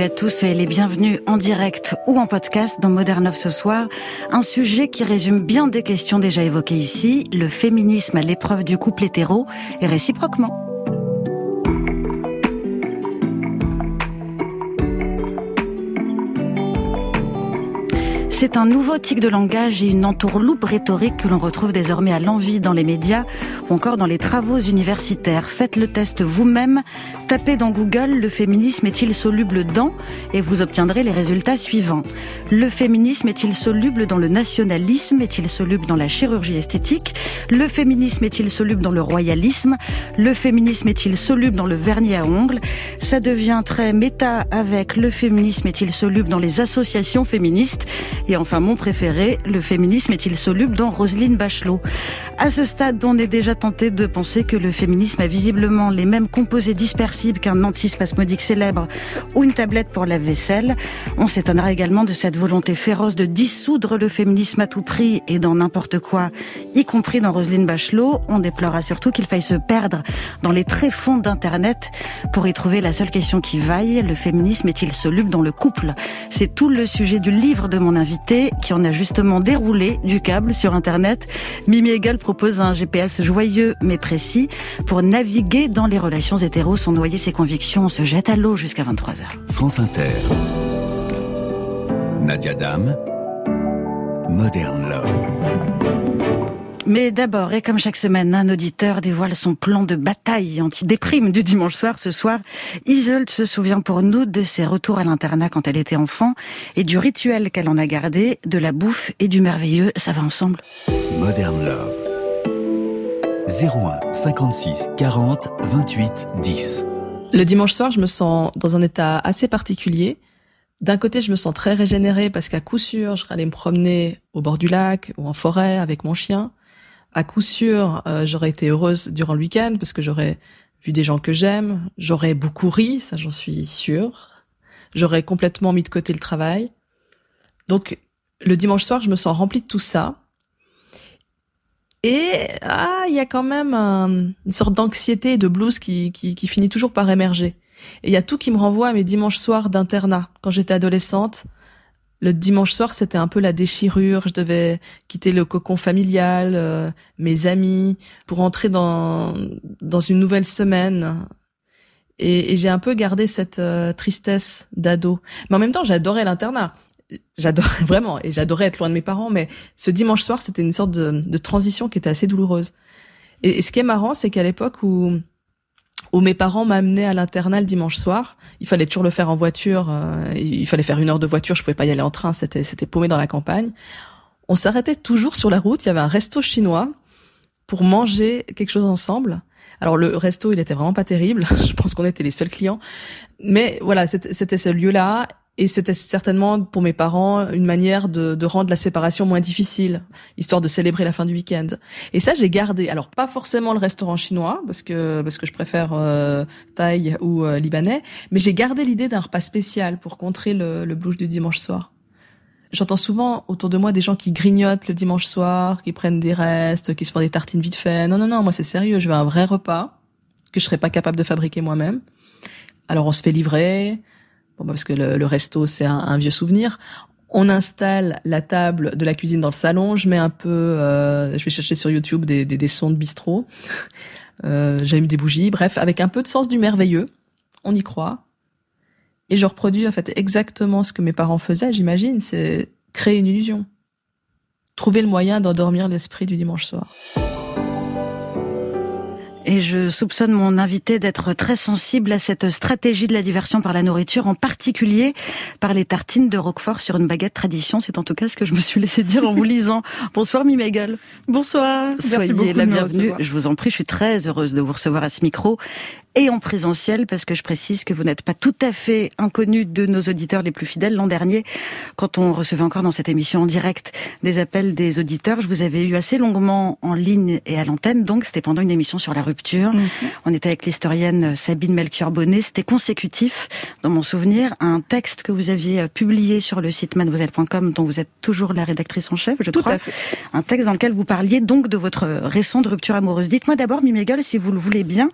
Salut à tous et les bienvenus en direct ou en podcast dans Modern ce soir. Un sujet qui résume bien des questions déjà évoquées ici, le féminisme à l'épreuve du couple hétéro et réciproquement. C'est un nouveau tic de langage et une entourloupe rhétorique que l'on retrouve désormais à l'envie dans les médias ou encore dans les travaux universitaires. Faites le test vous-même, tapez dans Google le féminisme est-il soluble dans et vous obtiendrez les résultats suivants. Le féminisme est-il soluble dans le nationalisme? Est-il soluble dans la chirurgie esthétique? Le féminisme est-il soluble dans le royalisme? Le féminisme est-il soluble dans le vernis à ongles? Ça devient très méta avec le féminisme est-il soluble dans les associations féministes? Et enfin, mon préféré, le féminisme est-il soluble dans Roselyne Bachelot? À ce stade, on est déjà tenté de penser que le féminisme a visiblement les mêmes composés dispersibles qu'un antispasmodique célèbre ou une tablette pour la vaisselle. On s'étonnera également de cette volonté féroce de dissoudre le féminisme à tout prix et dans n'importe quoi, y compris dans Roselyne Bachelot. On déplorera surtout qu'il faille se perdre dans les tréfonds d'Internet pour y trouver la seule question qui vaille. Le féminisme est-il soluble dans le couple? C'est tout le sujet du livre de mon invité qui en a justement déroulé du câble sur Internet. Mimi Egal propose un GPS joyeux mais précis pour naviguer dans les relations hétéros sans noyer ses convictions. On se jette à l'eau jusqu'à 23h. France Inter. Nadia Dame. Modern Love. Mais d'abord, et comme chaque semaine, un auditeur dévoile son plan de bataille anti-déprime du dimanche soir. Ce soir, Isolde se souvient pour nous de ses retours à l'internat quand elle était enfant et du rituel qu'elle en a gardé, de la bouffe et du merveilleux. Ça va ensemble Modern Love. 01 56 40 28 10. Le dimanche soir, je me sens dans un état assez particulier. D'un côté, je me sens très régénérée parce qu'à coup sûr, je serais allée me promener au bord du lac ou en forêt avec mon chien à coup sûr, euh, j'aurais été heureuse durant le week-end parce que j'aurais vu des gens que j'aime, j'aurais beaucoup ri, ça j'en suis sûre. J'aurais complètement mis de côté le travail. Donc le dimanche soir, je me sens remplie de tout ça. Et ah, il y a quand même une sorte d'anxiété de blues qui, qui, qui finit toujours par émerger. Et il y a tout qui me renvoie à mes dimanches soirs d'internat quand j'étais adolescente le dimanche soir, c'était un peu la déchirure. Je devais quitter le cocon familial, euh, mes amis, pour entrer dans dans une nouvelle semaine. Et, j'ai un peu gardé cette euh, tristesse d'ado. Mais en même temps, j'adorais l'internat. J'adorais vraiment, et j'adorais être loin de mes parents. Mais ce dimanche soir, c'était une sorte de, de, transition qui était assez douloureuse. Et, et ce qui est marrant, c'est qu'à l'époque où où mes parents m'amenaient à l'internat le dimanche soir. Il fallait toujours le faire en voiture. Euh, il fallait faire une heure de voiture. Je pouvais pas y aller en train. C'était c'était paumé dans la campagne. On s'arrêtait toujours sur la route. Il y avait un resto chinois pour manger quelque chose ensemble. Alors le resto, il était vraiment pas terrible. Je pense qu'on était les seuls clients. Mais voilà, c'était ce lieu-là. Et c'était certainement pour mes parents une manière de, de, rendre la séparation moins difficile, histoire de célébrer la fin du week-end. Et ça, j'ai gardé. Alors pas forcément le restaurant chinois, parce que parce que je préfère euh, thaï ou euh, libanais, mais j'ai gardé l'idée d'un repas spécial pour contrer le, le blues du dimanche soir. J'entends souvent autour de moi des gens qui grignotent le dimanche soir, qui prennent des restes, qui se font des tartines vite fait. Non, non, non, moi c'est sérieux. Je veux un vrai repas que je serais pas capable de fabriquer moi-même. Alors on se fait livrer bah, parce que le, resto c'est un, vieux souvenir. On installe la table de la cuisine dans le salon. Je mets un peu, euh, je vais chercher sur YouTube des, sons de bistrot. Euh, J'allume des bougies. Bref, avec un peu de sens du merveilleux, on y croit. Et je reproduis en fait exactement ce que mes parents faisaient. J'imagine, c'est créer une illusion, trouver le moyen d'endormir l'esprit du dimanche soir. Et je soupçonne mon invité d'être très sensible à cette stratégie de la diversion par la nourriture, en particulier par les tartines de Roquefort sur une baguette tradition. C'est en tout cas ce que je me suis laissé dire en vous lisant. Bonsoir Mimégal. Bonsoir. Soyez la bienvenue. Je vous en prie, je suis très heureuse de vous recevoir à ce micro et en présentiel, parce que je précise que vous n'êtes pas tout à fait inconnu de nos auditeurs les plus fidèles. L'an dernier, quand on recevait encore dans cette émission en direct des appels des auditeurs, je vous avais eu assez longuement en ligne et à l'antenne, donc c'était pendant une émission sur la rupture. Mhm. On était avec l'historienne Sabine Melchior-Bonnet. C'était consécutif, dans mon souvenir, à un texte que vous aviez publié sur le site mademoiselle.com, dont vous êtes toujours la rédactrice en chef, je Tout crois. À fait. Un texte dans lequel vous parliez donc de votre récente rupture amoureuse. Dites-moi d'abord, Mimégol, si vous le voulez bien,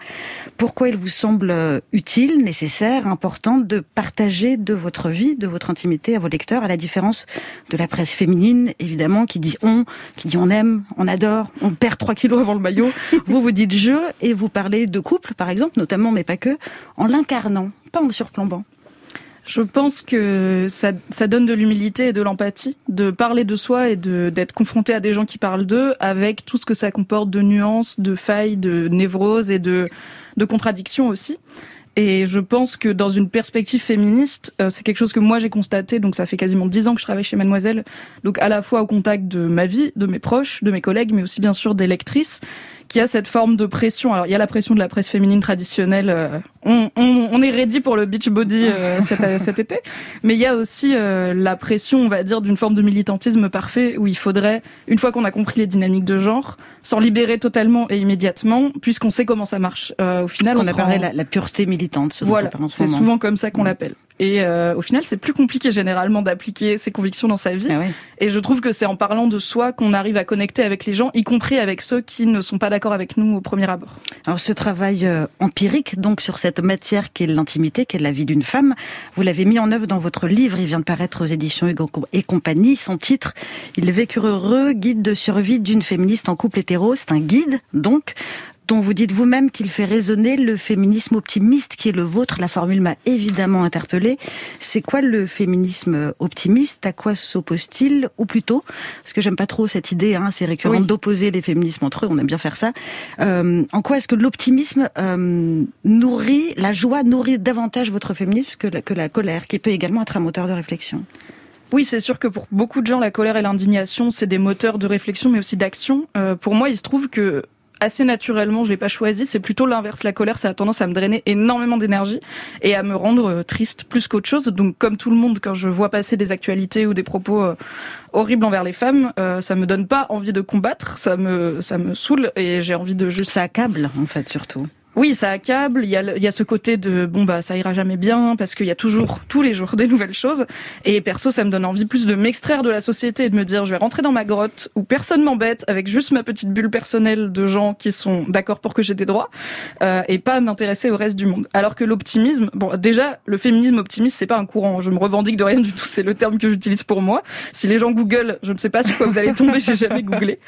pourquoi il vous semble utile, nécessaire, important de partager de votre vie, de votre intimité à vos lecteurs, à la différence de la presse féminine, évidemment, qui dit on, qui dit on aime, on adore, on perd 3 kilos avant le maillot. vous, vous dites je et vous parlez de couple, par exemple, notamment, mais pas que, en l'incarnant, pas en le surplombant. Je pense que ça, ça donne de l'humilité et de l'empathie, de parler de soi et de d'être confronté à des gens qui parlent d'eux, avec tout ce que ça comporte de nuances, de failles, de névroses et de, de contradictions aussi. Et je pense que dans une perspective féministe, euh, c'est quelque chose que moi j'ai constaté. Donc ça fait quasiment dix ans que je travaille chez Mademoiselle. Donc à la fois au contact de ma vie, de mes proches, de mes collègues, mais aussi bien sûr des lectrices qui a cette forme de pression. Alors il y a la pression de la presse féminine traditionnelle. Euh, on, on, on, est ready pour le beach body euh, cet, cet, été, mais il y a aussi euh, la pression, on va dire, d'une forme de militantisme parfait où il faudrait, une fois qu'on a compris les dynamiques de genre, s'en libérer totalement et immédiatement, puisqu'on sait comment ça marche. au final, on, apparaît la, la, pureté militante. Ce voilà, c'est souvent comme ça qu'on l'appelle. Et euh, au final, c'est plus compliqué généralement d'appliquer ses convictions dans sa vie. Ah oui. Et je trouve que c'est en parlant de soi qu'on arrive à connecter avec les gens, y compris avec ceux qui ne sont pas d'accord avec nous au premier abord. Alors ce travail euh, empirique, donc sur cette matière qui est l'intimité, qui est la vie d'une femme, vous l'avez mis en œuvre dans votre livre. Il vient de paraître aux éditions Hugo et compagnie. Son titre, Il vécurent heureux, guide de survie d'une féministe en couple hétéro. C'est un guide, donc, dont vous dites vous-même qu'il fait résonner le féminisme optimiste qui est le vôtre. La formule m'a évidemment interpellée. C'est quoi le féminisme optimiste? À quoi s'oppose-t-il? Ou plutôt, parce que j'aime pas trop cette idée, hein, c'est récurrent oui. d'opposer les féminismes entre eux, on aime bien faire ça. Euh, en quoi est-ce que l'optimisme euh, nourrit, la joie nourrit davantage votre féminisme que la, que la colère, qui peut également être un moteur de réflexion? Oui, c'est sûr que pour beaucoup de gens, la colère et l'indignation, c'est des moteurs de réflexion, mais aussi d'action. Euh, pour moi, il se trouve que assez naturellement, je l'ai pas choisi, c'est plutôt l'inverse. La colère, ça a tendance à me drainer énormément d'énergie et à me rendre euh, triste plus qu'autre chose. Donc, comme tout le monde, quand je vois passer des actualités ou des propos euh, horribles envers les femmes, euh, ça me donne pas envie de combattre, ça me ça me saoule et j'ai envie de juste. Ça accable en fait surtout. Oui, ça accable. Il y, a, il y a ce côté de bon bah ça ira jamais bien parce qu'il y a toujours tous les jours des nouvelles choses. Et perso, ça me donne envie plus de m'extraire de la société et de me dire je vais rentrer dans ma grotte où personne m'embête avec juste ma petite bulle personnelle de gens qui sont d'accord pour que j'ai des droits euh, et pas m'intéresser au reste du monde. Alors que l'optimisme, bon déjà le féminisme optimiste c'est pas un courant. Je me revendique de rien du tout. C'est le terme que j'utilise pour moi. Si les gens Google, je ne sais pas sur quoi vous allez tomber. j'ai jamais googlé.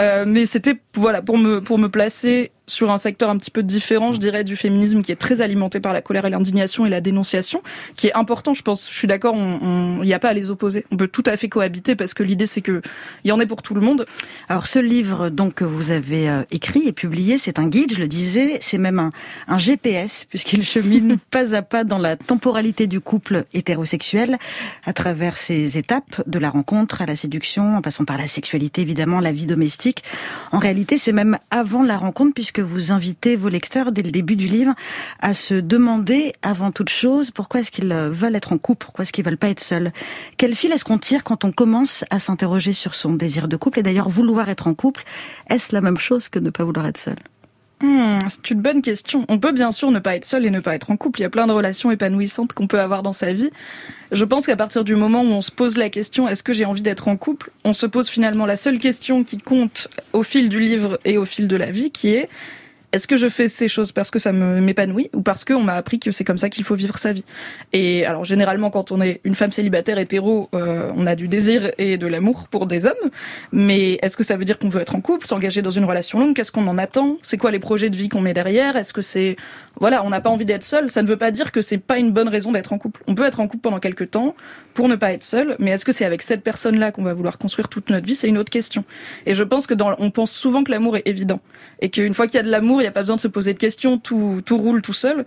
Euh, mais c'était voilà pour me pour me placer sur un secteur un petit peu différent, je dirais, du féminisme qui est très alimenté par la colère et l'indignation et la dénonciation, qui est important, je pense. Je suis d'accord, il n'y a pas à les opposer. On peut tout à fait cohabiter parce que l'idée, c'est que il y en ait pour tout le monde. Alors, ce livre, donc, que vous avez euh, écrit et publié, c'est un guide, je le disais, c'est même un, un GPS, puisqu'il chemine pas à pas dans la temporalité du couple hétérosexuel, à travers ses étapes, de la rencontre à la séduction, en passant par la sexualité, évidemment, la vie domestique. En réalité, c'est même avant la rencontre, puisque que vous invitez vos lecteurs dès le début du livre à se demander avant toute chose pourquoi est-ce qu'ils veulent être en couple, pourquoi est-ce qu'ils veulent pas être seuls. Quel fil est-ce qu'on tire quand on commence à s'interroger sur son désir de couple? Et d'ailleurs vouloir être en couple, est-ce la même chose que ne pas vouloir être seul? Hmm, c'est une bonne question. On peut bien sûr ne pas être seul et ne pas être en couple. Il y a plein de relations épanouissantes qu'on peut avoir dans sa vie. Je pense qu'à partir du moment où on se pose la question est-ce que j'ai envie d'être en couple, on se pose finalement la seule question qui compte au fil du livre et au fil de la vie, qui est est-ce que je fais ces choses parce que ça m'épanouit ou parce qu'on m'a appris que c'est comme ça qu'il faut vivre sa vie? Et alors généralement quand on est une femme célibataire hétéro, euh, on a du désir et de l'amour pour des hommes, mais est-ce que ça veut dire qu'on veut être en couple, s'engager dans une relation longue? Qu'est-ce qu'on en attend? C'est quoi les projets de vie qu'on met derrière? Est-ce que c'est voilà, on n'a pas envie d'être seul. Ça ne veut pas dire que c'est pas une bonne raison d'être en couple. On peut être en couple pendant quelques temps pour ne pas être seul, mais est-ce que c'est avec cette personne-là qu'on va vouloir construire toute notre vie? C'est une autre question. Et je pense que dans, on pense souvent que l'amour est évident et qu'une fois qu'il y a de l'amour, il n'y a pas besoin de se poser de questions, tout, tout roule tout seul.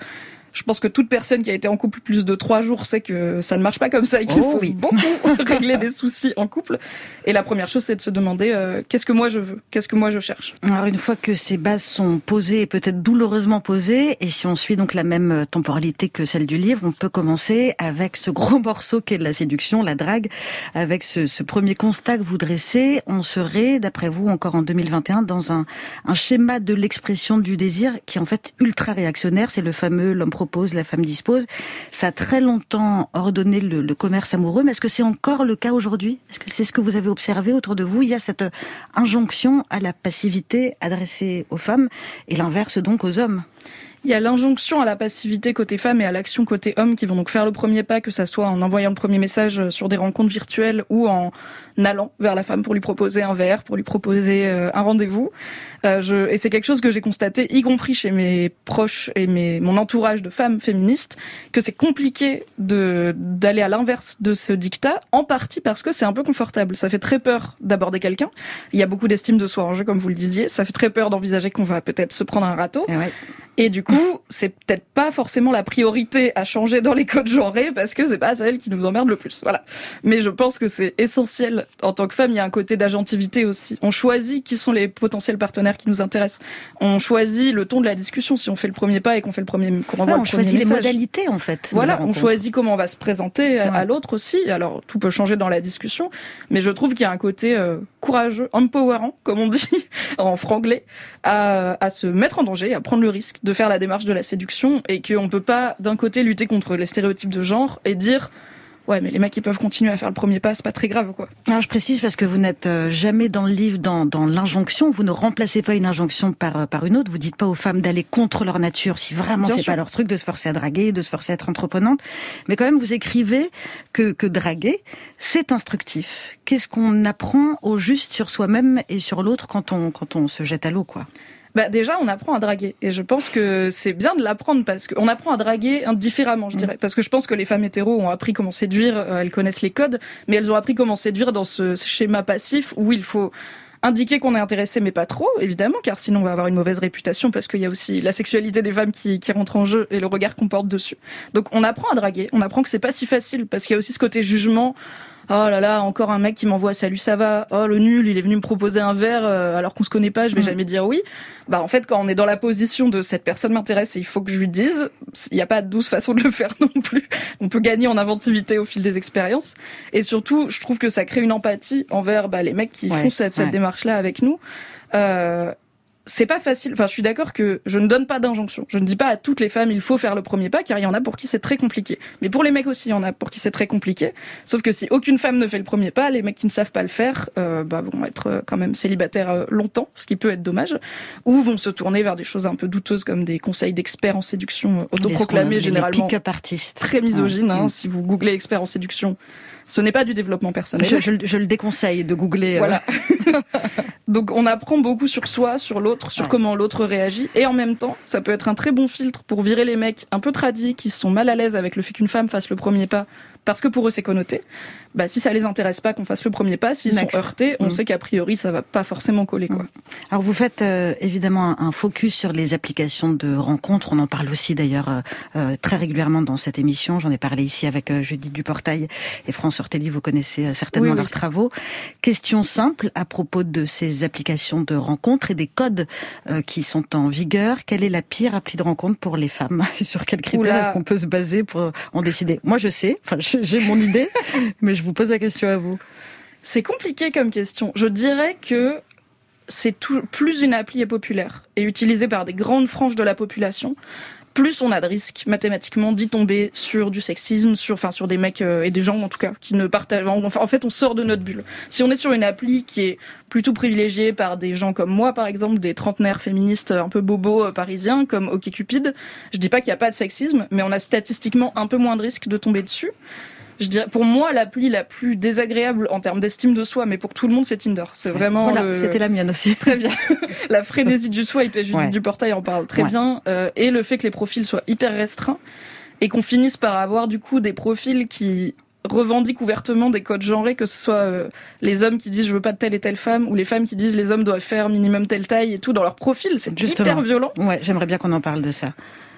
Je pense que toute personne qui a été en couple plus de trois jours sait que ça ne marche pas comme ça et qu'il Oh faut oui. beaucoup régler des soucis en couple. Et la première chose, c'est de se demander euh, qu'est-ce que moi je veux, qu'est-ce que moi je cherche? Alors une fois que ces bases sont posées peut-être douloureusement posées, et si on suit donc la même euh, temporalité que celle du livre, on peut commencer avec ce gros morceau qu'est la séduction, la drague, avec ce, ce premier constat que vous dressez. On serait, d'après vous, encore en 2021, dans un, un schéma de l'expression du désir qui est en fait ultra réactionnaire. C'est le fameux l'homme propose, la femme dispose. Ça a très longtemps ordonné le, le commerce amoureux, mais est-ce que c'est encore le cas aujourd'hui? Est-ce que c'est ce que vous avez observé autour de vous? Il y a cette injonction à la passivité adressée aux femmes et l'inverse donc aux hommes. Il y a l'injonction à la passivité côté femme et à l'action côté homme qui vont donc faire le premier pas, que ça soit en envoyant le premier message sur des rencontres virtuelles ou en allant vers la femme pour lui proposer un verre, pour lui proposer euh, un rendez-vous. Euh, et c'est quelque chose que j'ai constaté, y compris chez mes proches et mes, mon entourage de femmes féministes, que c'est compliqué d'aller à l'inverse de ce dictat, en partie parce que c'est un peu confortable. Ça fait très peur d'aborder quelqu'un. Il y a beaucoup d'estime de soi en jeu, comme vous le disiez. Ça fait très peur d'envisager qu'on va peut-être se prendre un râteau. Ouais. Et du coup, c'est peut-être pas forcément la priorité à changer dans les codes genrés parce que c'est pas celle qui nous emmerde le plus. Voilà. Mais je pense que c'est essentiel. En tant que femme, il y a un côté d'agentivité aussi. On choisit qui sont les potentiels partenaires qui nous intéressent. On choisit le ton de la discussion si on fait le premier pas et qu'on fait le premier, qu'on Ouais, envoie on le premier choisit les modalités en fait. Voilà, on choisit comment on va se présenter à- l'autre aussi. Alors tout peut changer dans la discussion, mais je trouve qu'il y a un côté euh, courageux, empowerant, comme on dit en franglais, à, à se mettre en danger, à prendre le risque de faire la démarche de la séduction, et qu'on peut pas d'un côté lutter contre les stéréotypes de genre et dire ouais mais les mecs ils peuvent continuer à faire le premier pas, c'est pas très grave quoi. Alors je précise parce que vous n'êtes euh, jamais dans le livre dans, dans l'injonction. Vous ne remplacez pas une injonction par euh, par une autre. Vous dites pas aux femmes d'aller contre leur nature si vraiment c'est pas leur truc de se forcer à draguer, de se forcer à être entreprenante. Mais quand même vous écrivez que que draguer c'est instructif. Qu'est-ce qu'on apprend au juste sur soi-même et sur l'autre quand on quand on se jette à l'eau quoi? Bah déjà, on apprend à draguer. Et je pense que c'est bien de l'apprendre parce qu'on apprend à draguer différemment, je dirais. Parce que je pense que les femmes hétéros ont appris comment séduire, euh, elles connaissent les codes, mais elles ont appris comment séduire dans ce schéma passif où il faut indiquer qu'on est intéressé, mais pas trop, évidemment, car sinon on va avoir une mauvaise réputation parce qu'il y a aussi la sexualité des femmes qui, qui rentre en jeu et le regard qu'on porte dessus. Donc on apprend à draguer, on apprend que c'est pas si facile parce qu'il y a aussi ce côté jugement. Oh là là, encore un mec qui m'envoie salut ça va? Oh le nul, il est venu me proposer un verre euh, alors qu'on se connaît pas, je vais Mm. jamais dire oui. Bah en fait quand on est dans la position de cette personne m'intéresse et il faut que je lui dise, il n'y a pas douze façons de le faire non plus. On peut gagner en inventivité au fil des expériences et surtout, je trouve que ça crée une empathie envers bah, les mecs qui Ouais, font cette, cette ouais. démarche là avec nous. Euh, c'est pas facile. Enfin, je suis d'accord que je ne donne pas d'injonction. Je ne dis pas à toutes les femmes il faut faire le premier pas, car il y en a pour qui c'est très compliqué. Mais pour les mecs aussi, il y en a pour qui c'est très compliqué. Sauf que si aucune femme ne fait le premier pas, les mecs qui ne savent pas le faire, euh, bah, vont être euh, quand même célibataires euh, longtemps, ce qui peut être dommage, ou vont se tourner vers des choses un peu douteuses comme des conseils d'experts en séduction autoproclamés Les généralement pick-up artistes. très misogynes. hein. Si vous googlez expert en séduction, ce n'est pas du développement personnel. Je, je, je le déconseille de googler. euh, Voilà. Donc on apprend beaucoup sur soi, sur l'autre, sur Ouais. comment l'autre réagit. Et en même temps, ça peut être un très bon filtre pour virer les mecs un peu tradis qui sont mal à l'aise avec le fait qu'une femme fasse le premier pas parce que pour eux c'est connoté. Bah si ça les intéresse pas qu'on fasse le premier pas, s'ils sont heurtés, on Mm. sait qu'a priori ça va pas forcément coller quoi. Alors vous faites euh, évidemment un, un focus sur les applications de rencontres. On en parle aussi d'ailleurs euh, euh, très régulièrement dans cette émission. J'en ai parlé ici avec euh, Judith Duportail et France Ortelli. Vous connaissez euh, certainement Oui, oui. leurs travaux. Question simple à propos de ces applications de rencontres et des codes euh, qui sont en vigueur. Quelle est la pire appli de rencontre pour les femmes? Et sur quels critères Oula. est-ce qu'on peut se baser pour en décider? Moi je sais, enfin j'ai mon idée, mais je vous pose la question à vous. C'est compliqué comme question. Je dirais que c'est plus une appli est populaire et utilisée par des grandes franges de la population, plus on a de risques mathématiquement d'y tomber sur du sexisme, sur, enfin, sur des mecs euh, et des gens en tout cas qui ne partagent. Enfin, en fait, on sort de notre bulle. Si on est sur une appli qui est plutôt privilégiée par des gens comme moi, par exemple, des trentenaires féministes un peu bobos euh, parisiens comme OkCupid, je dis pas qu'il n'y a pas de sexisme, mais on a statistiquement un peu moins de risques de tomber dessus. Je dirais, pour moi, l'appli la plus désagréable en termes d'estime de soi, mais pour tout le monde, c'est Tinder. C'est vraiment Voilà, le- c'était la mienne aussi. Très bien. la frénésie du soi, et Judith Ouais. Duportail en parle très Ouais. bien. euh, et le fait que les profils soient hyper restreints et qu'on finisse par avoir du coup des profils qui revendiquent ouvertement des codes genrés, que ce soit euh, les hommes qui disent je veux pas de telle et telle femme, ou les femmes qui disent les hommes doivent faire minimum telle taille et tout dans leur profil. C'est hyper violent. Ouais, j'aimerais bien qu'on en parle de ça.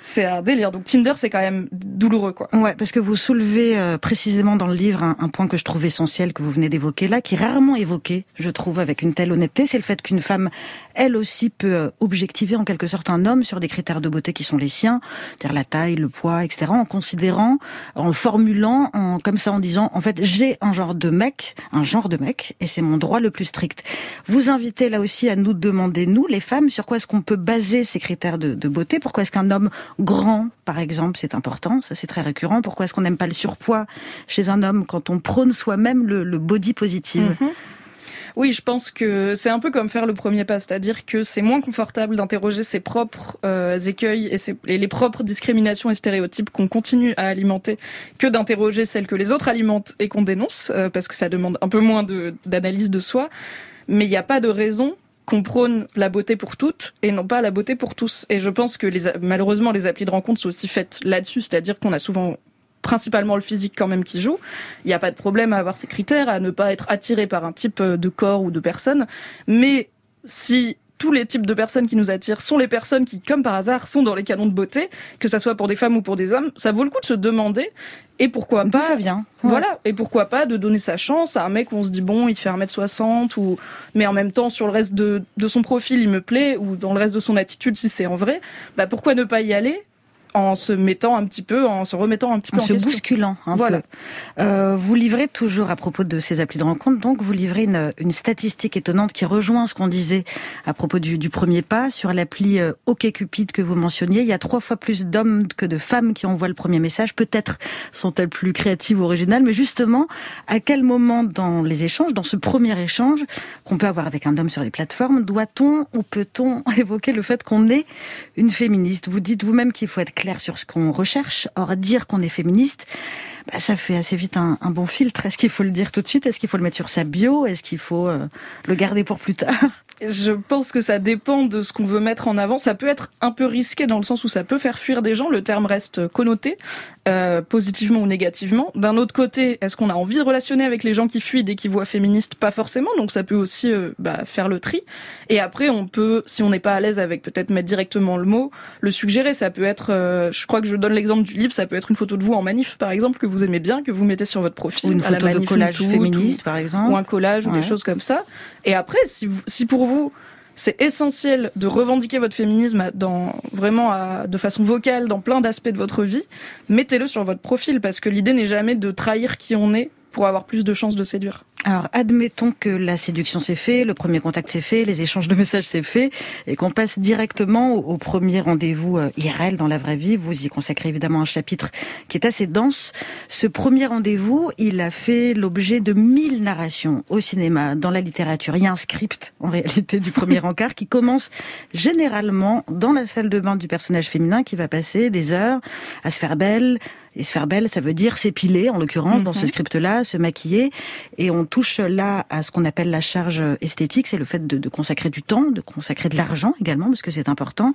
C'est un délire. Donc Tinder, c'est quand même douloureux, quoi. Ouais, parce que vous soulevez euh, précisément dans le livre un, un, point que je trouve essentiel que vous venez d'évoquer là, qui est rarement évoqué, je trouve, avec une telle honnêteté, c'est le fait qu'une femme, elle aussi, peut euh, objectiver en quelque sorte un homme sur des critères de beauté qui sont les siens, c'est-à-dire la taille, le poids, etc., en considérant, en le formulant, en, comme ça, en disant, en fait, j'ai un genre de mec, un genre de mec, et c'est mon droit le plus strict. Vous invitez là aussi à nous demander, nous, les femmes, sur quoi est-ce qu'on peut baser ces critères de, de beauté? Pourquoi est-ce qu'un homme grand, par exemple, c'est important, ça c'est très récurrent. Pourquoi est-ce qu'on n'aime pas le surpoids chez un homme quand on prône soi-même le, body positive -hmm. Oui, je pense que c'est un peu comme faire le premier pas, c'est-à-dire que c'est moins confortable d'interroger ses propres euh, écueils et, les propres discriminations et stéréotypes qu'on continue à alimenter que d'interroger celles que les autres alimentent et qu'on dénonce, euh, parce que ça demande un peu moins d'analyse de, de soi. Mais il n'y a pas de raison qu'on prône la beauté pour toutes et non pas la beauté pour tous. Et je pense que les, malheureusement, les applis de rencontre sont aussi faites là-dessus, c'est-à-dire qu'on a souvent principalement le physique quand même qui joue. Il n'y a pas de problème à avoir ces critères, à ne pas être attiré par un type de corps ou de personne. Mais si tous les types de personnes qui nous attirent sont les personnes qui, comme par hasard, sont dans les canons de beauté, que ça soit pour des femmes ou pour des hommes, ça vaut le coup de se demander et pourquoi pas. ça vient. Ouais. Voilà. Et pourquoi pas de donner sa chance à un mec où on se dit bon, il fait 1m60 ou, mais en même temps, sur le reste de, de son profil, il me plaît ou dans le reste de son attitude, si c'est en vrai, bah pourquoi ne pas y aller en se mettant un petit peu, en se remettant un petit peu en, en se question. bousculant un voilà. peu. Euh, vous livrez toujours à propos de ces applis de rencontre, donc vous livrez une, une statistique étonnante qui rejoint ce qu'on disait à propos du, du premier pas sur l'appli euh, OkCupid que vous mentionniez. Il y a trois fois plus d'hommes que de femmes qui envoient le premier message. Peut-être sont-elles plus créatives ou originales, mais justement, à quel moment dans les échanges, dans ce premier échange qu'on peut avoir avec un homme sur les plateformes, doit-on ou peut-on évoquer le fait qu'on est une féministe? Vous dites vous-même qu'il faut être clair sur ce qu'on recherche. Or, dire qu'on est féministe, bah, ça fait assez vite un, bon filtre. Est-ce qu'il faut le dire tout de suite? Est-ce qu'il faut le mettre sur sa bio? Est-ce qu'il faut euh, le garder pour plus tard? Je pense que ça dépend de ce qu'on veut mettre en avant. Ça peut être un peu risqué dans le sens où ça peut faire fuir des gens. Le terme reste connoté, euh, positivement ou négativement. D'un autre côté, est-ce qu'on a envie de relationner avec les gens qui fuient dès qu'ils voient féministe Pas forcément. Donc ça peut aussi euh, bah, faire le tri. Et après, on peut, si on n'est pas à l'aise avec peut-être mettre directement le mot, le suggérer. Ça peut être, je crois que je donne l'exemple du livre, ça peut être une photo de vous en manif, par exemple, que vous aimez bien, que vous mettez sur votre profil. Ou une photo à la de collage tout, féministe, par exemple. Ou un collage, ouais. ou des choses comme ça. Et après, si, vous, si pour vous, c'est essentiel de revendiquer votre féminisme dans vraiment à, de façon vocale dans plein d'aspects de votre vie, mettez-le sur votre profil parce que l'idée n'est jamais de trahir qui on est pour avoir plus de chances de séduire. Alors, admettons que la séduction s'est fait, le premier contact s'est fait, les échanges de messages s'est fait, et qu'on passe directement au, au premier rendez-vous euh, IRL dans la vraie vie. Vous y consacrez évidemment un chapitre qui est assez dense. Ce premier rendez-vous, il a fait l'objet de mille narrations au cinéma, dans la littérature. Il y a un script, en réalité, du premier encart qui commence généralement dans la salle de bain du personnage féminin qui va passer des heures à se faire belle, et se faire belle, ça veut dire s'épiler, en l'occurrence, mm -hmm. dans ce script-là, se maquiller. Et on touche là à ce qu'on appelle la charge esthétique, c'est le fait de, de, consacrer du temps, de consacrer de l'argent également, parce que c'est important,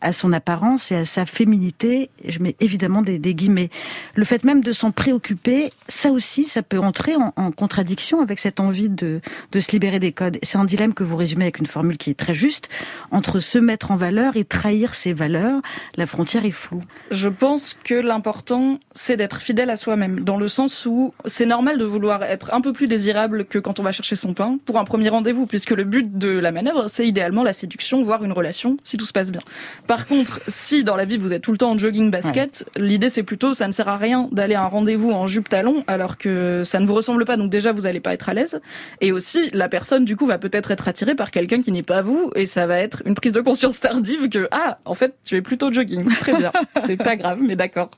à son apparence et à sa féminité. Je mets évidemment des, des guillemets. Le fait même de s'en préoccuper, ça aussi, ça peut entrer en, en contradiction avec cette envie de, de se libérer des codes. C'est un dilemme que vous résumez avec une formule qui est très juste, entre se mettre en valeur et trahir ses valeurs. La frontière est floue. Je pense que l'important c'est d'être fidèle à soi-même, dans le sens où c'est normal de vouloir être un peu plus désirable que quand on va chercher son pain pour un premier rendez-vous, puisque le but de la manœuvre, c'est idéalement la séduction, voire une relation, si tout se passe bien. Par contre, si dans la vie vous êtes tout le temps en jogging basket, ouais. l'idée c'est plutôt, ça ne sert à rien d'aller à un rendez-vous en jupe talon, alors que ça ne vous ressemble pas, donc déjà vous n'allez pas être à l'aise. Et aussi, la personne du coup va peut-être être attirée par quelqu'un qui n'est pas vous, et ça va être une prise de conscience tardive que ah, en fait, tu es plutôt jogging, très bien, c'est pas grave, mais d'accord.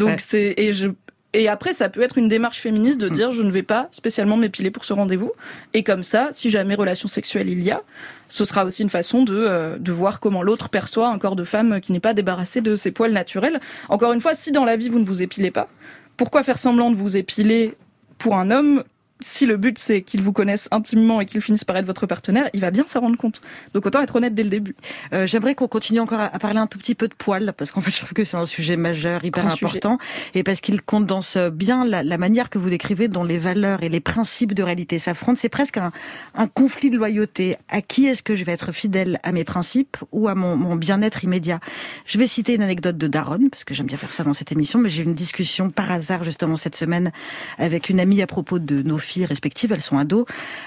Donc ouais. c'est et je et après, ça peut être une démarche féministe de dire je ne vais pas spécialement m'épiler pour ce rendez-vous. Et comme ça, si jamais relation sexuelle il y a, ce sera aussi une façon de, euh, de voir comment l'autre perçoit un corps de femme qui n'est pas débarrassé de ses poils naturels. Encore une fois, si dans la vie vous ne vous épilez pas, pourquoi faire semblant de vous épiler pour un homme si le but c'est qu'ils vous connaissent intimement et qu'ils finissent par être votre partenaire, il va bien s'en rendre compte. Donc autant être honnête dès le début. Euh, J'aimerais qu'on continue encore à, parler un tout petit peu de poils, parce qu'en fait je trouve que c'est un sujet majeur, hyper important, et parce qu'il condense bien la, la, manière que vous décrivez dont les valeurs et les principes de réalité s'affrontent. C'est presque un, un, conflit de loyauté. À qui est-ce que je vais être fidèle? À mes principes ou à mon, mon bien-être immédiat? Je vais citer une anecdote de Daron, parce que j'aime bien faire ça dans cette émission, mais j'ai eu une discussion par hasard justement cette semaine avec une amie à propos de nos filles respectives, elles sont ados.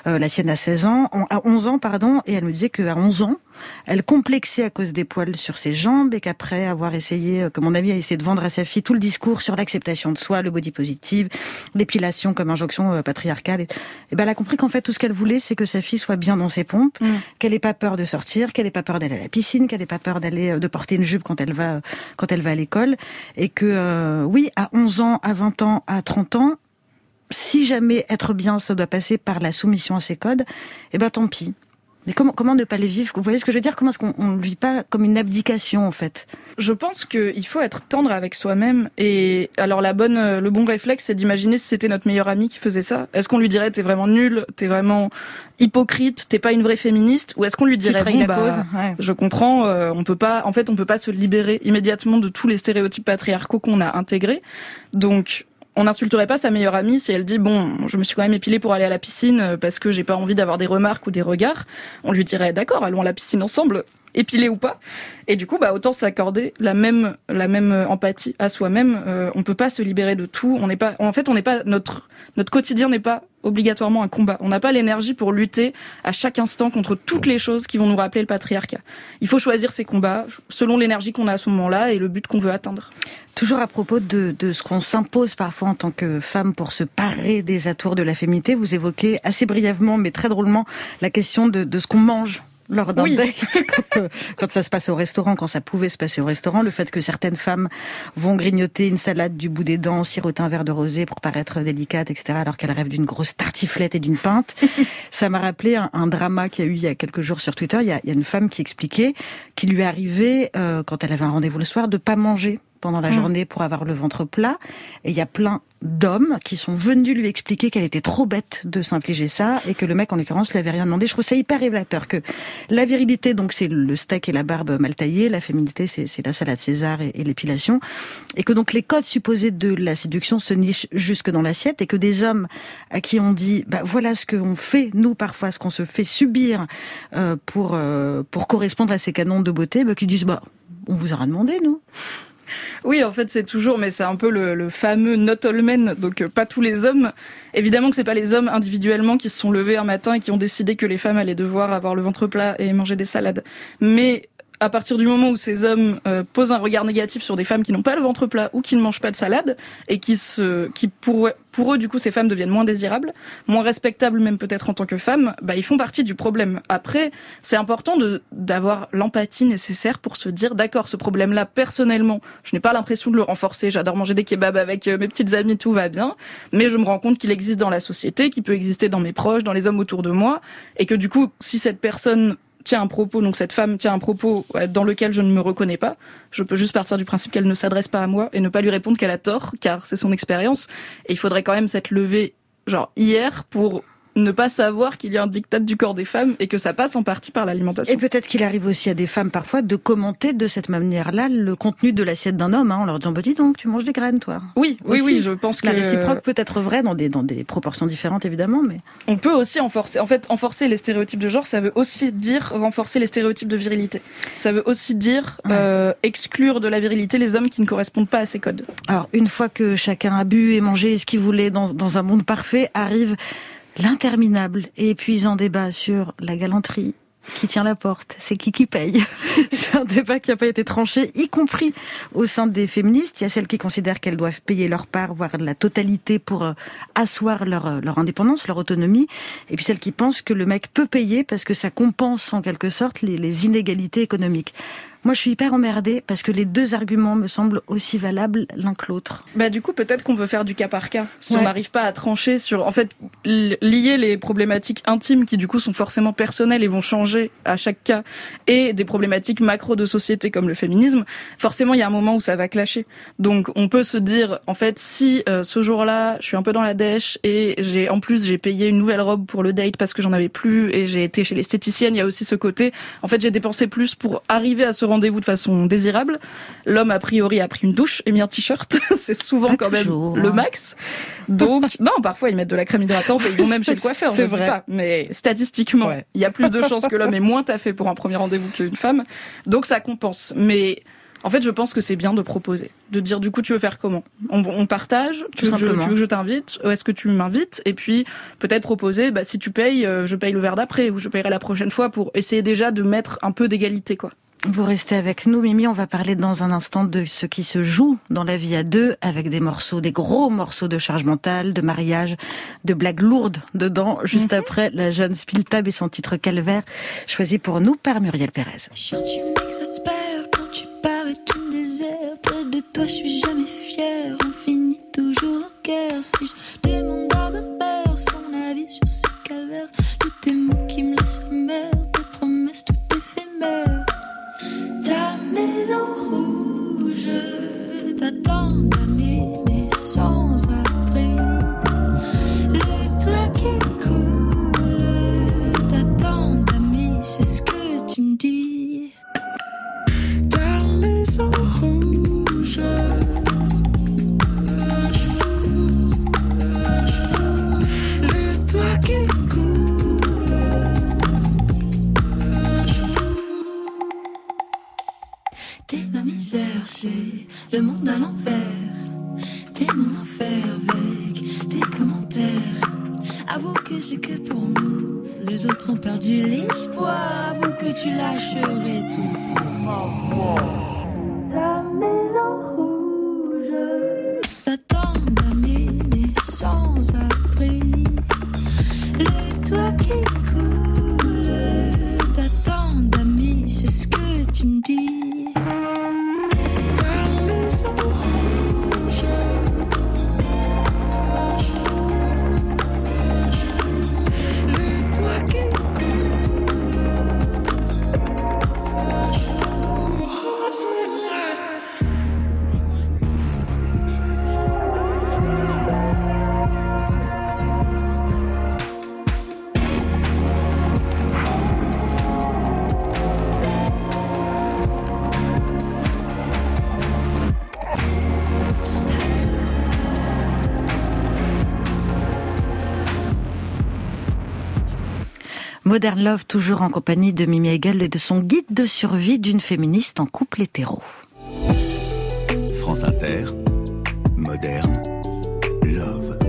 Euh, la sienne a 16 ans, à 11 ans, pardon, et elle me disait qu'à 11 ans, elle complexait à cause des poils sur ses jambes et qu'après avoir essayé, euh, que mon amie a essayé de vendre à sa fille tout le discours sur l'acceptation de soi, le body positive, l'épilation comme injonction euh, patriarcale, et, ben elle a compris qu'en fait tout ce qu'elle voulait, c'est que sa fille soit bien dans ses pompes, mm. qu'elle ait pas peur de sortir, qu'elle ait pas peur d'aller à la piscine, qu'elle ait pas peur d'aller de porter une jupe quand elle va quand elle va à l'école, et que oui, à 11 ans, à 20 ans, à 30 ans, si jamais être bien, ça doit passer par la soumission à ces codes, eh ben tant pis. Mais comment, comment ne pas les vivre? Vous voyez ce que je veux dire? Comment est-ce qu'on ne vit pas comme une abdication en fait? Je pense qu'il faut être tendre avec soi-même. Et alors la bonne, le bon réflexe, c'est d'imaginer si c'était notre meilleur ami qui faisait ça. Est-ce qu'on lui dirait t'es vraiment nul, t'es vraiment hypocrite, t'es pas une vraie féministe, ou est-ce qu'on lui dirait bon, bah, cause je comprends, euh, on peut pas, en fait, on peut pas se libérer immédiatement de tous les stéréotypes patriarcaux qu'on a intégrés. Donc on n'insulterait pas sa meilleure amie si elle dit bon, je me suis quand même épilée pour aller à la piscine euh, parce que j'ai pas envie d'avoir des remarques ou des regards. On lui dirait d'accord, allons à la piscine ensemble, épilée ou pas. Et du coup, bah autant s'accorder la même la même euh, empathie à soi-même. Euh, on peut pas se libérer de tout. On n'est pas, en fait, on n'est pas notre notre quotidien n'est pas obligatoirement un combat. On n'a pas l'énergie pour lutter à chaque instant contre toutes les choses qui vont nous rappeler le patriarcat. Il faut choisir ses combats selon l'énergie qu'on a à ce moment-là et le but qu'on veut atteindre. Toujours à propos de, ce qu'on s'impose parfois en tant que femme pour se parer des atours de la féminité, vous évoquez assez brièvement mais très drôlement la question de ce qu'on mange lors d'un date, quand, euh, quand, ça se passe au restaurant, quand ça pouvait se passer au restaurant, le fait que certaines femmes vont grignoter une salade du bout des dents, siroter un verre de rosé pour paraître délicate, etc., alors qu'elles rêvent d'une grosse tartiflette et d'une pinte, ça m'a rappelé un, drama qu'il y a eu il y a quelques jours sur Twitter. Il y a, il y a une femme qui expliquait qu'il lui arrivait, euh, quand elle avait un rendez-vous le soir, de pas manger pendant la mm. journée pour avoir le ventre plat. Et il y a plein d'hommes qui sont venus lui expliquer qu'elle était trop bête de s'infliger ça et que le mec en l'occurrence lui avait rien demandé. Je trouve ça hyper révélateur que la virilité donc c'est le steak et la barbe mal taillée, la féminité c'est la salade César et, l'épilation et que donc les codes supposés de la séduction se nichent jusque dans l'assiette et que des hommes à qui on dit bah voilà ce qu'on fait nous parfois ce qu'on se fait subir euh, pour euh, pour correspondre à ces canons de beauté bah, qui disent bah on vous aura demandé nous oui, en fait, c'est toujours, mais c'est un peu le, fameux not all men, donc euh, pas tous les hommes. Évidemment que c'est pas les hommes individuellement qui se sont levés un matin et qui ont décidé que les femmes allaient devoir avoir le ventre plat et manger des salades. Mais à partir du moment où ces hommes euh, posent un regard négatif sur des femmes qui n'ont pas le ventre plat ou qui ne mangent pas de salade et qui se, qui pour, pour eux du coup ces femmes deviennent moins désirables, moins respectables même peut-être en tant que femmes, bah ils font partie du problème. Après, c'est important de d'avoir l'empathie nécessaire pour se dire d'accord, ce problème-là personnellement, je n'ai pas l'impression de le renforcer. J'adore manger des kebabs avec euh, mes petites amies, tout va bien, mais je me rends compte qu'il existe dans la société, qu'il peut exister dans mes proches, dans les hommes autour de moi, et que du coup, si cette personne tient un propos, donc cette femme tient un propos dans lequel je ne me reconnais pas, je peux juste partir du principe qu'elle ne s'adresse pas à moi et ne pas lui répondre qu'elle a tort, car c'est son expérience. Et il faudrait quand même s'être levé, genre hier, pour ne pas savoir qu'il y a un diktat du corps des femmes et que ça passe en partie par l'alimentation. Et peut-être qu'il arrive aussi à des femmes parfois de commenter de cette manière-là le contenu de l'assiette d'un homme, hein, en leur disant bah, dis donc, tu manges des graines, toi. Oui, oui, oui, je pense que la réciproque peut être vraie dans des dans des proportions différentes évidemment, mais on peut aussi enforcer. En fait, enforcer les stéréotypes de genre, ça veut aussi dire renforcer les stéréotypes de virilité. Ça veut aussi dire euh, exclure de la virilité les hommes qui ne correspondent pas à ces codes. Alors une fois que chacun a bu et mangé ce qu'il voulait dans dans un monde parfait, arrive l'interminable et épuisant débat sur la galanterie qui tient la porte, c'est qui qui paye. c'est un débat qui n'a pas été tranché, y compris au sein des féministes. Il y a celles qui considèrent qu'elles doivent payer leur part, voire la totalité pour euh, asseoir leur, euh, leur indépendance, leur autonomie. Et puis celles qui pensent que le mec peut payer parce que ça compense en quelque sorte les, les inégalités économiques. Moi, je suis hyper emmerdée parce que les deux arguments me semblent aussi valables l'un que l'autre. Bah du coup, peut-être qu'on veut faire du cas par cas. Si on n'arrive pas à trancher sur, en fait, lier les problématiques intimes qui du coup sont forcément personnelles et vont changer à chaque cas, et des problématiques macro de société comme le féminisme, forcément il y a un moment où ça va clasher. Donc on peut se dire, en fait, si euh, ce jour-là, je suis un peu dans la dèche et j'ai en plus j'ai payé une nouvelle robe pour le date parce que j'en avais plus et j'ai été chez l'esthéticienne, il y a aussi ce côté, en fait, j'ai dépensé plus pour arriver à ce rendez-vous de façon désirable. L'homme, a priori, a pris une douche et mis un t-shirt. c'est souvent quand même le hein. max. Donc, non, parfois, ils mettent de la crème hydratante et ils vont même chez le coiffeur. C'est vrai. Pas. Mais statistiquement, il y a plus de chances que l'homme ait moins taffé pour un premier rendez-vous qu'une femme. Donc, ça compense. Mais, en fait, je pense que c'est bien de proposer, de dire du coup tu veux faire comment? On, partage, tu veux, je, tu veux, que je, t'invite, est-ce que tu m'invites? Et puis peut-être proposer, bah, si tu payes, euh, je paye le verre d'après ou je payerai la prochaine fois pour essayer déjà de mettre un peu d'égalité quoi. Vous restez avec nous, Mimi. On va parler dans un instant de ce qui se joue dans la vie à deux, avec des morceaux, des gros morceaux de charge mentale, de mariage, de blagues lourdes dedans, juste mhm. après la jeune Spiltab et son titre Calvaire, choisi pour nous par Muriel Pérez. tu quand tu pars et tu me désertes. Près de toi, je suis jamais fière. On finit toujours en guerre. Si je demande à ma mère son avis sur ce calvaire, tous tes mots qui me laissent mère, tes promesses tout éphémères. Ta maison rouge t'attend d'amener sans abri. Le toit qui coule t'attend d'amis, c'est ce que tu me dis. Ta maison rouge. Le monde à l'envers. T'es mon enfer avec tes commentaires. Avoue que c'est que pour nous. Les autres ont perdu l'espoir. Avoue que tu lâcherais tout pour moi. Modern Love, toujours en compagnie de Mimi Hegel et de son guide de survie d'une féministe en couple hétéro. France Inter, moderne, love.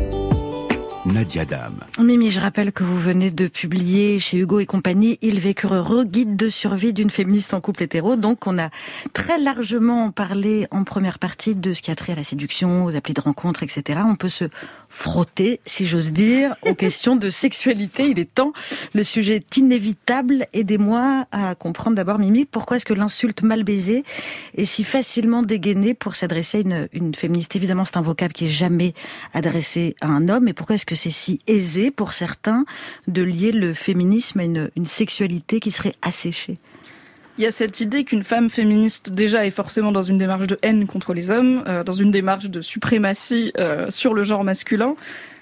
Nadia Dame. Mimi, je rappelle que vous venez de publier chez Hugo et compagnie Il vécure heureux, guide de survie d'une féministe en couple hétéro. Donc, on a très largement parlé en première partie de ce qui a trait à la séduction, aux applis de rencontre, etc. On peut se frotter, si j'ose dire, aux questions de sexualité. Il est temps. Le sujet est inévitable. Aidez-moi à comprendre d'abord, Mimi, pourquoi est-ce que l'insulte mal baisée est si facilement dégainée pour s'adresser à une, une féministe? Évidemment, c'est un vocable qui est jamais adressé à un homme. Et pourquoi est-ce que c'est si aisé pour certains de lier le féminisme à une, une sexualité qui serait asséchée? Il y a cette idée qu'une femme féministe déjà est forcément dans une démarche de haine contre les hommes, euh, dans une démarche de suprématie euh, sur le genre masculin.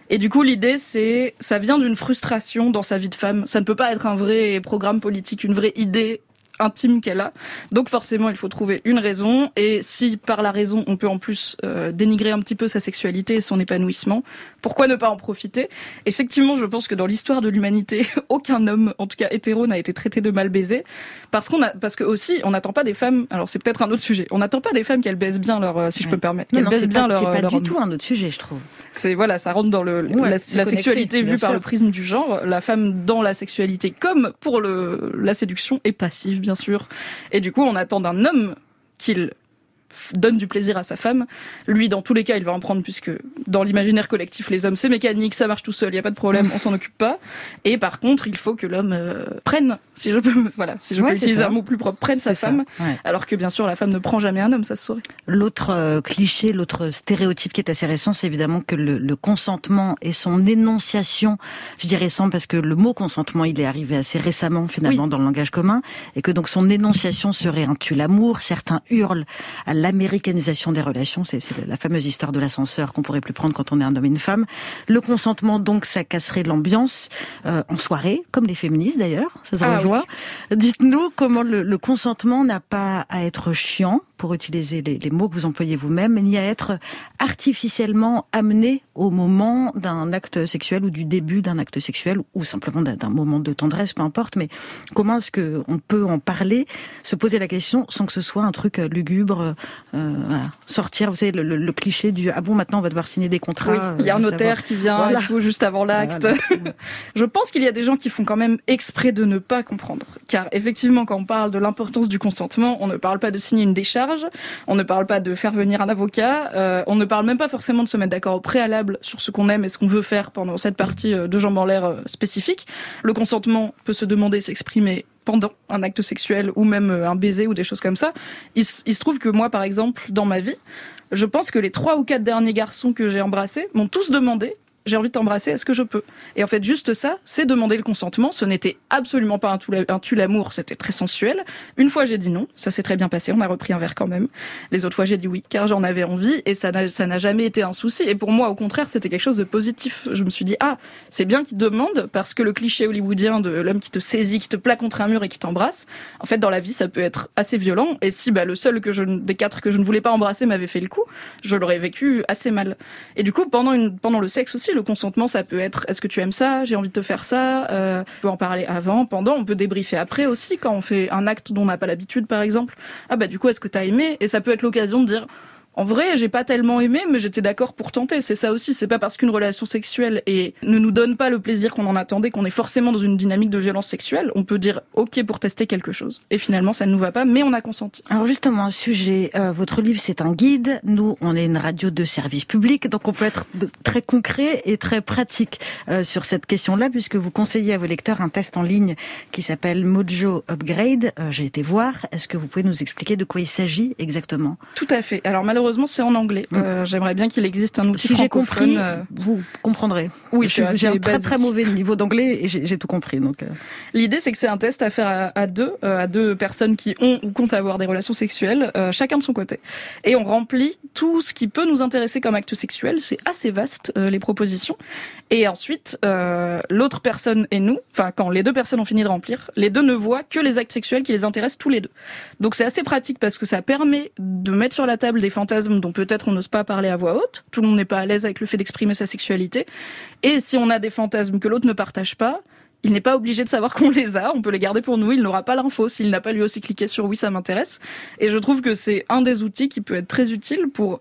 Et du coup, l'idée, c'est, ça vient d'une frustration dans sa vie de femme. Ça ne peut pas être un vrai programme politique, une vraie idée intime qu'elle a. Donc forcément, il faut trouver une raison. Et si par la raison, on peut en plus euh, dénigrer un petit peu sa sexualité et son épanouissement, pourquoi ne pas en profiter? Effectivement, je pense que dans l'histoire de l'humanité, aucun homme, en tout cas hétéro, n'a été traité de mal baisé, parce qu'on a, parce que aussi, on n'attend pas des femmes. Alors c'est peut-être un autre sujet. On n'attend pas des femmes qu'elles baissent bien leur, euh, si je peux me permettre, qu'elles baissent bien leur. C'est pas du tout un autre sujet, je trouve. C'est voilà, ça rentre dans le la, sexualité vue par le prisme du genre. La femme dans la sexualité, comme pour le la séduction, est passive bien sûr. Et du coup, on attend d'un homme qu'il donne du plaisir à sa femme. Lui, dans tous les cas, il va en prendre puisque dans l'imaginaire collectif, les hommes c'est mécanique, ça marche tout seul, il y a pas de problème, on s'en occupe pas. Et par contre, il faut que l'homme euh, prenne, si je peux, voilà, si je peux utiliser un mot plus propre, prenne sa femme, alors que bien sûr la femme ne prend jamais un homme, ça se saurait. L'autre euh, cliché, l'autre stéréotype qui est assez récent, c'est évidemment que le, le, consentement et son énonciation, je dis récent parce que le mot consentement, il est arrivé assez récemment finalement dans le langage commun, et que donc son énonciation serait un tue l'amour. Certains hurlent à l'américanisation des relations, c'est la fameuse histoire de l'ascenseur qu'on pourrait plus prendre quand on est un homme et une femme. Le consentement, donc, ça casserait l'ambiance euh, en soirée, comme les féministes d'ailleurs, ça se ah, Dites-nous comment le, le consentement n'a pas à être chiant, pour utiliser les, les mots que vous employez vous-même, ni à être artificiellement amené au moment d'un acte sexuel ou du début d'un acte sexuel ou simplement d'un moment de tendresse, peu importe. Mais comment est-ce que on peut en parler, se poser la question sans que ce soit un truc lugubre, euh, sortir, vous savez, le, le, cliché du ah bon maintenant on va devoir signer des contrats. Oui, il y a un notaire qui vient il faut juste avant l'acte. Je pense qu'il y a des gens qui font quand même exprès de ne pas comprendre, car effectivement quand on parle de l'importance du consentement, on ne parle pas de signer une décharge on ne parle pas de faire venir un avocat. Euh, on ne parle même pas forcément de se mettre d'accord au préalable sur ce qu'on aime et ce qu'on veut faire pendant cette partie euh, de jambes en l'air euh, spécifique. Le consentement peut se demander, s'exprimer pendant un acte sexuel ou même un baiser ou des choses comme ça. Il, il, se trouve que moi, par exemple, dans ma vie, je pense que les trois ou quatre derniers garçons que j'ai embrassés m'ont tous demandé j'ai envie de t'embrasser, est-ce que je peux? Et en fait, juste ça, c'est demander le consentement. Ce n'était absolument pas un tue l'amour, c'était très sensuel. Une fois, j'ai dit non, ça s'est très bien passé, on a repris un verre quand même. Les autres fois, j'ai dit oui, car j'en avais envie, et ça n'a jamais été un souci. Et pour moi, au contraire, c'était quelque chose de positif. Je me suis dit, ah, c'est bien qu'il demande, parce que le cliché hollywoodien de l'homme qui te saisit, qui te plaque contre un mur et qui t'embrasse, en fait, dans la vie, ça peut être assez violent. Et si bah, le seul des quatre que je ne voulais pas embrasser m'avait fait le coup, je l'aurais vécu assez mal. Et du coup, pendant le sexe aussi, le consentement, ça peut être est-ce que tu aimes ça? J'ai envie de te faire ça. Euh, on peut en parler avant, pendant. On peut débriefer après aussi quand on fait un acte dont on n'a pas l'habitude, par exemple. Ah bah du coup, est-ce que tu as aimé? Et ça peut être l'occasion de dire en vrai, j'ai pas tellement aimé, mais j'étais d'accord pour tenter. C'est ça aussi. C'est pas parce qu'une relation sexuelle et ne nous donne pas le plaisir qu'on en attendait qu'on est forcément dans une dynamique de violence sexuelle. On peut dire OK pour tester quelque chose. Et finalement, ça ne nous va pas, mais on a consenti. Alors justement, un sujet. Euh, votre livre, c'est un guide. Nous, on est une radio de service public, donc on peut être très concret et très pratique euh, sur cette question-là, puisque vous conseillez à vos lecteurs un test en ligne qui s'appelle Mojo Upgrade. Euh, j'ai été voir. Est-ce que vous pouvez nous expliquer de quoi il s'agit exactement? Tout à fait. Alors malheureusement malheureusement, c'est en anglais. Mm. Euh, j'aimerais bien qu'il existe un outil si j'ai compris, euh, vous comprendrez. Oui, j'ai un très très mauvais niveau d'anglais et j'ai tout compris. Donc, euh. l'idée, c'est que c'est un test à faire à, deux, à deux personnes qui ont ou comptent avoir des relations sexuelles, chacun de son côté, et on remplit tout ce qui peut nous intéresser comme acte sexuel. C'est assez vaste les propositions. Et ensuite, l'autre personne et nous, enfin quand les deux personnes ont fini de remplir, les deux ne voient que les actes sexuels qui les intéressent tous les deux. Donc c'est assez pratique parce que ça permet de mettre sur la table des fantasmes dont peut-être on n'ose pas parler à voix haute. Tout le monde n'est pas à l'aise avec le fait d'exprimer sa sexualité. Et si on a des fantasmes que l'autre ne partage pas, il n'est pas obligé de savoir qu'on les a, on peut les garder pour nous, il n'aura pas l'info s'il n'a pas lui aussi cliqué sur oui ça m'intéresse. Et je trouve que c'est un des outils qui peut être très utile pour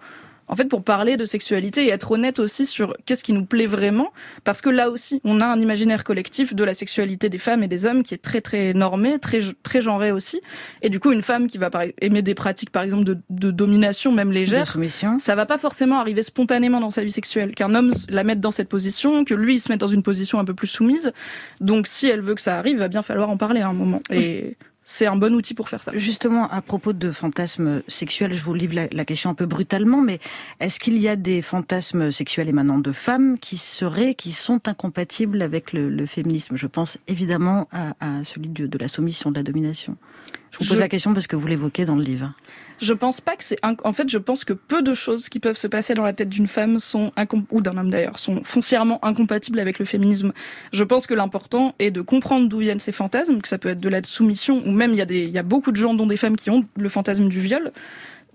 en fait, pour parler de sexualité et être honnête aussi sur qu'est-ce qui nous plaît vraiment, parce que là aussi, on a un imaginaire collectif de la sexualité des femmes et des hommes qui est très très normé, très très genré aussi. Et du coup, une femme qui va aimer des pratiques, par exemple, de, de domination, même légère, ça va pas forcément arriver spontanément dans sa vie sexuelle. Qu'un homme la mette dans cette position, que lui il se mette dans une position un peu plus soumise. Donc, si elle veut que ça arrive, il va bien falloir en parler à un moment. Et c'est un bon outil pour faire ça. Justement, à propos de fantasmes sexuels, je vous livre la, question un peu brutalement, mais est-ce qu'il y a des fantasmes sexuels émanant de femmes qui seraient, qui sont incompatibles avec le, féminisme? Je pense évidemment à, celui de, la soumission, de la domination. Je vous pose la question parce que vous l'évoquez dans le livre. Je pense pas que c'est en fait je pense que peu de choses qui peuvent se passer dans la tête d'une femme sont ou d'un homme d'ailleurs sont foncièrement incompatibles avec le féminisme. Je pense que l'important est de comprendre d'où viennent ces fantasmes, que ça peut être de la soumission ou même il y il y a beaucoup de gens dont des femmes qui ont le fantasme du viol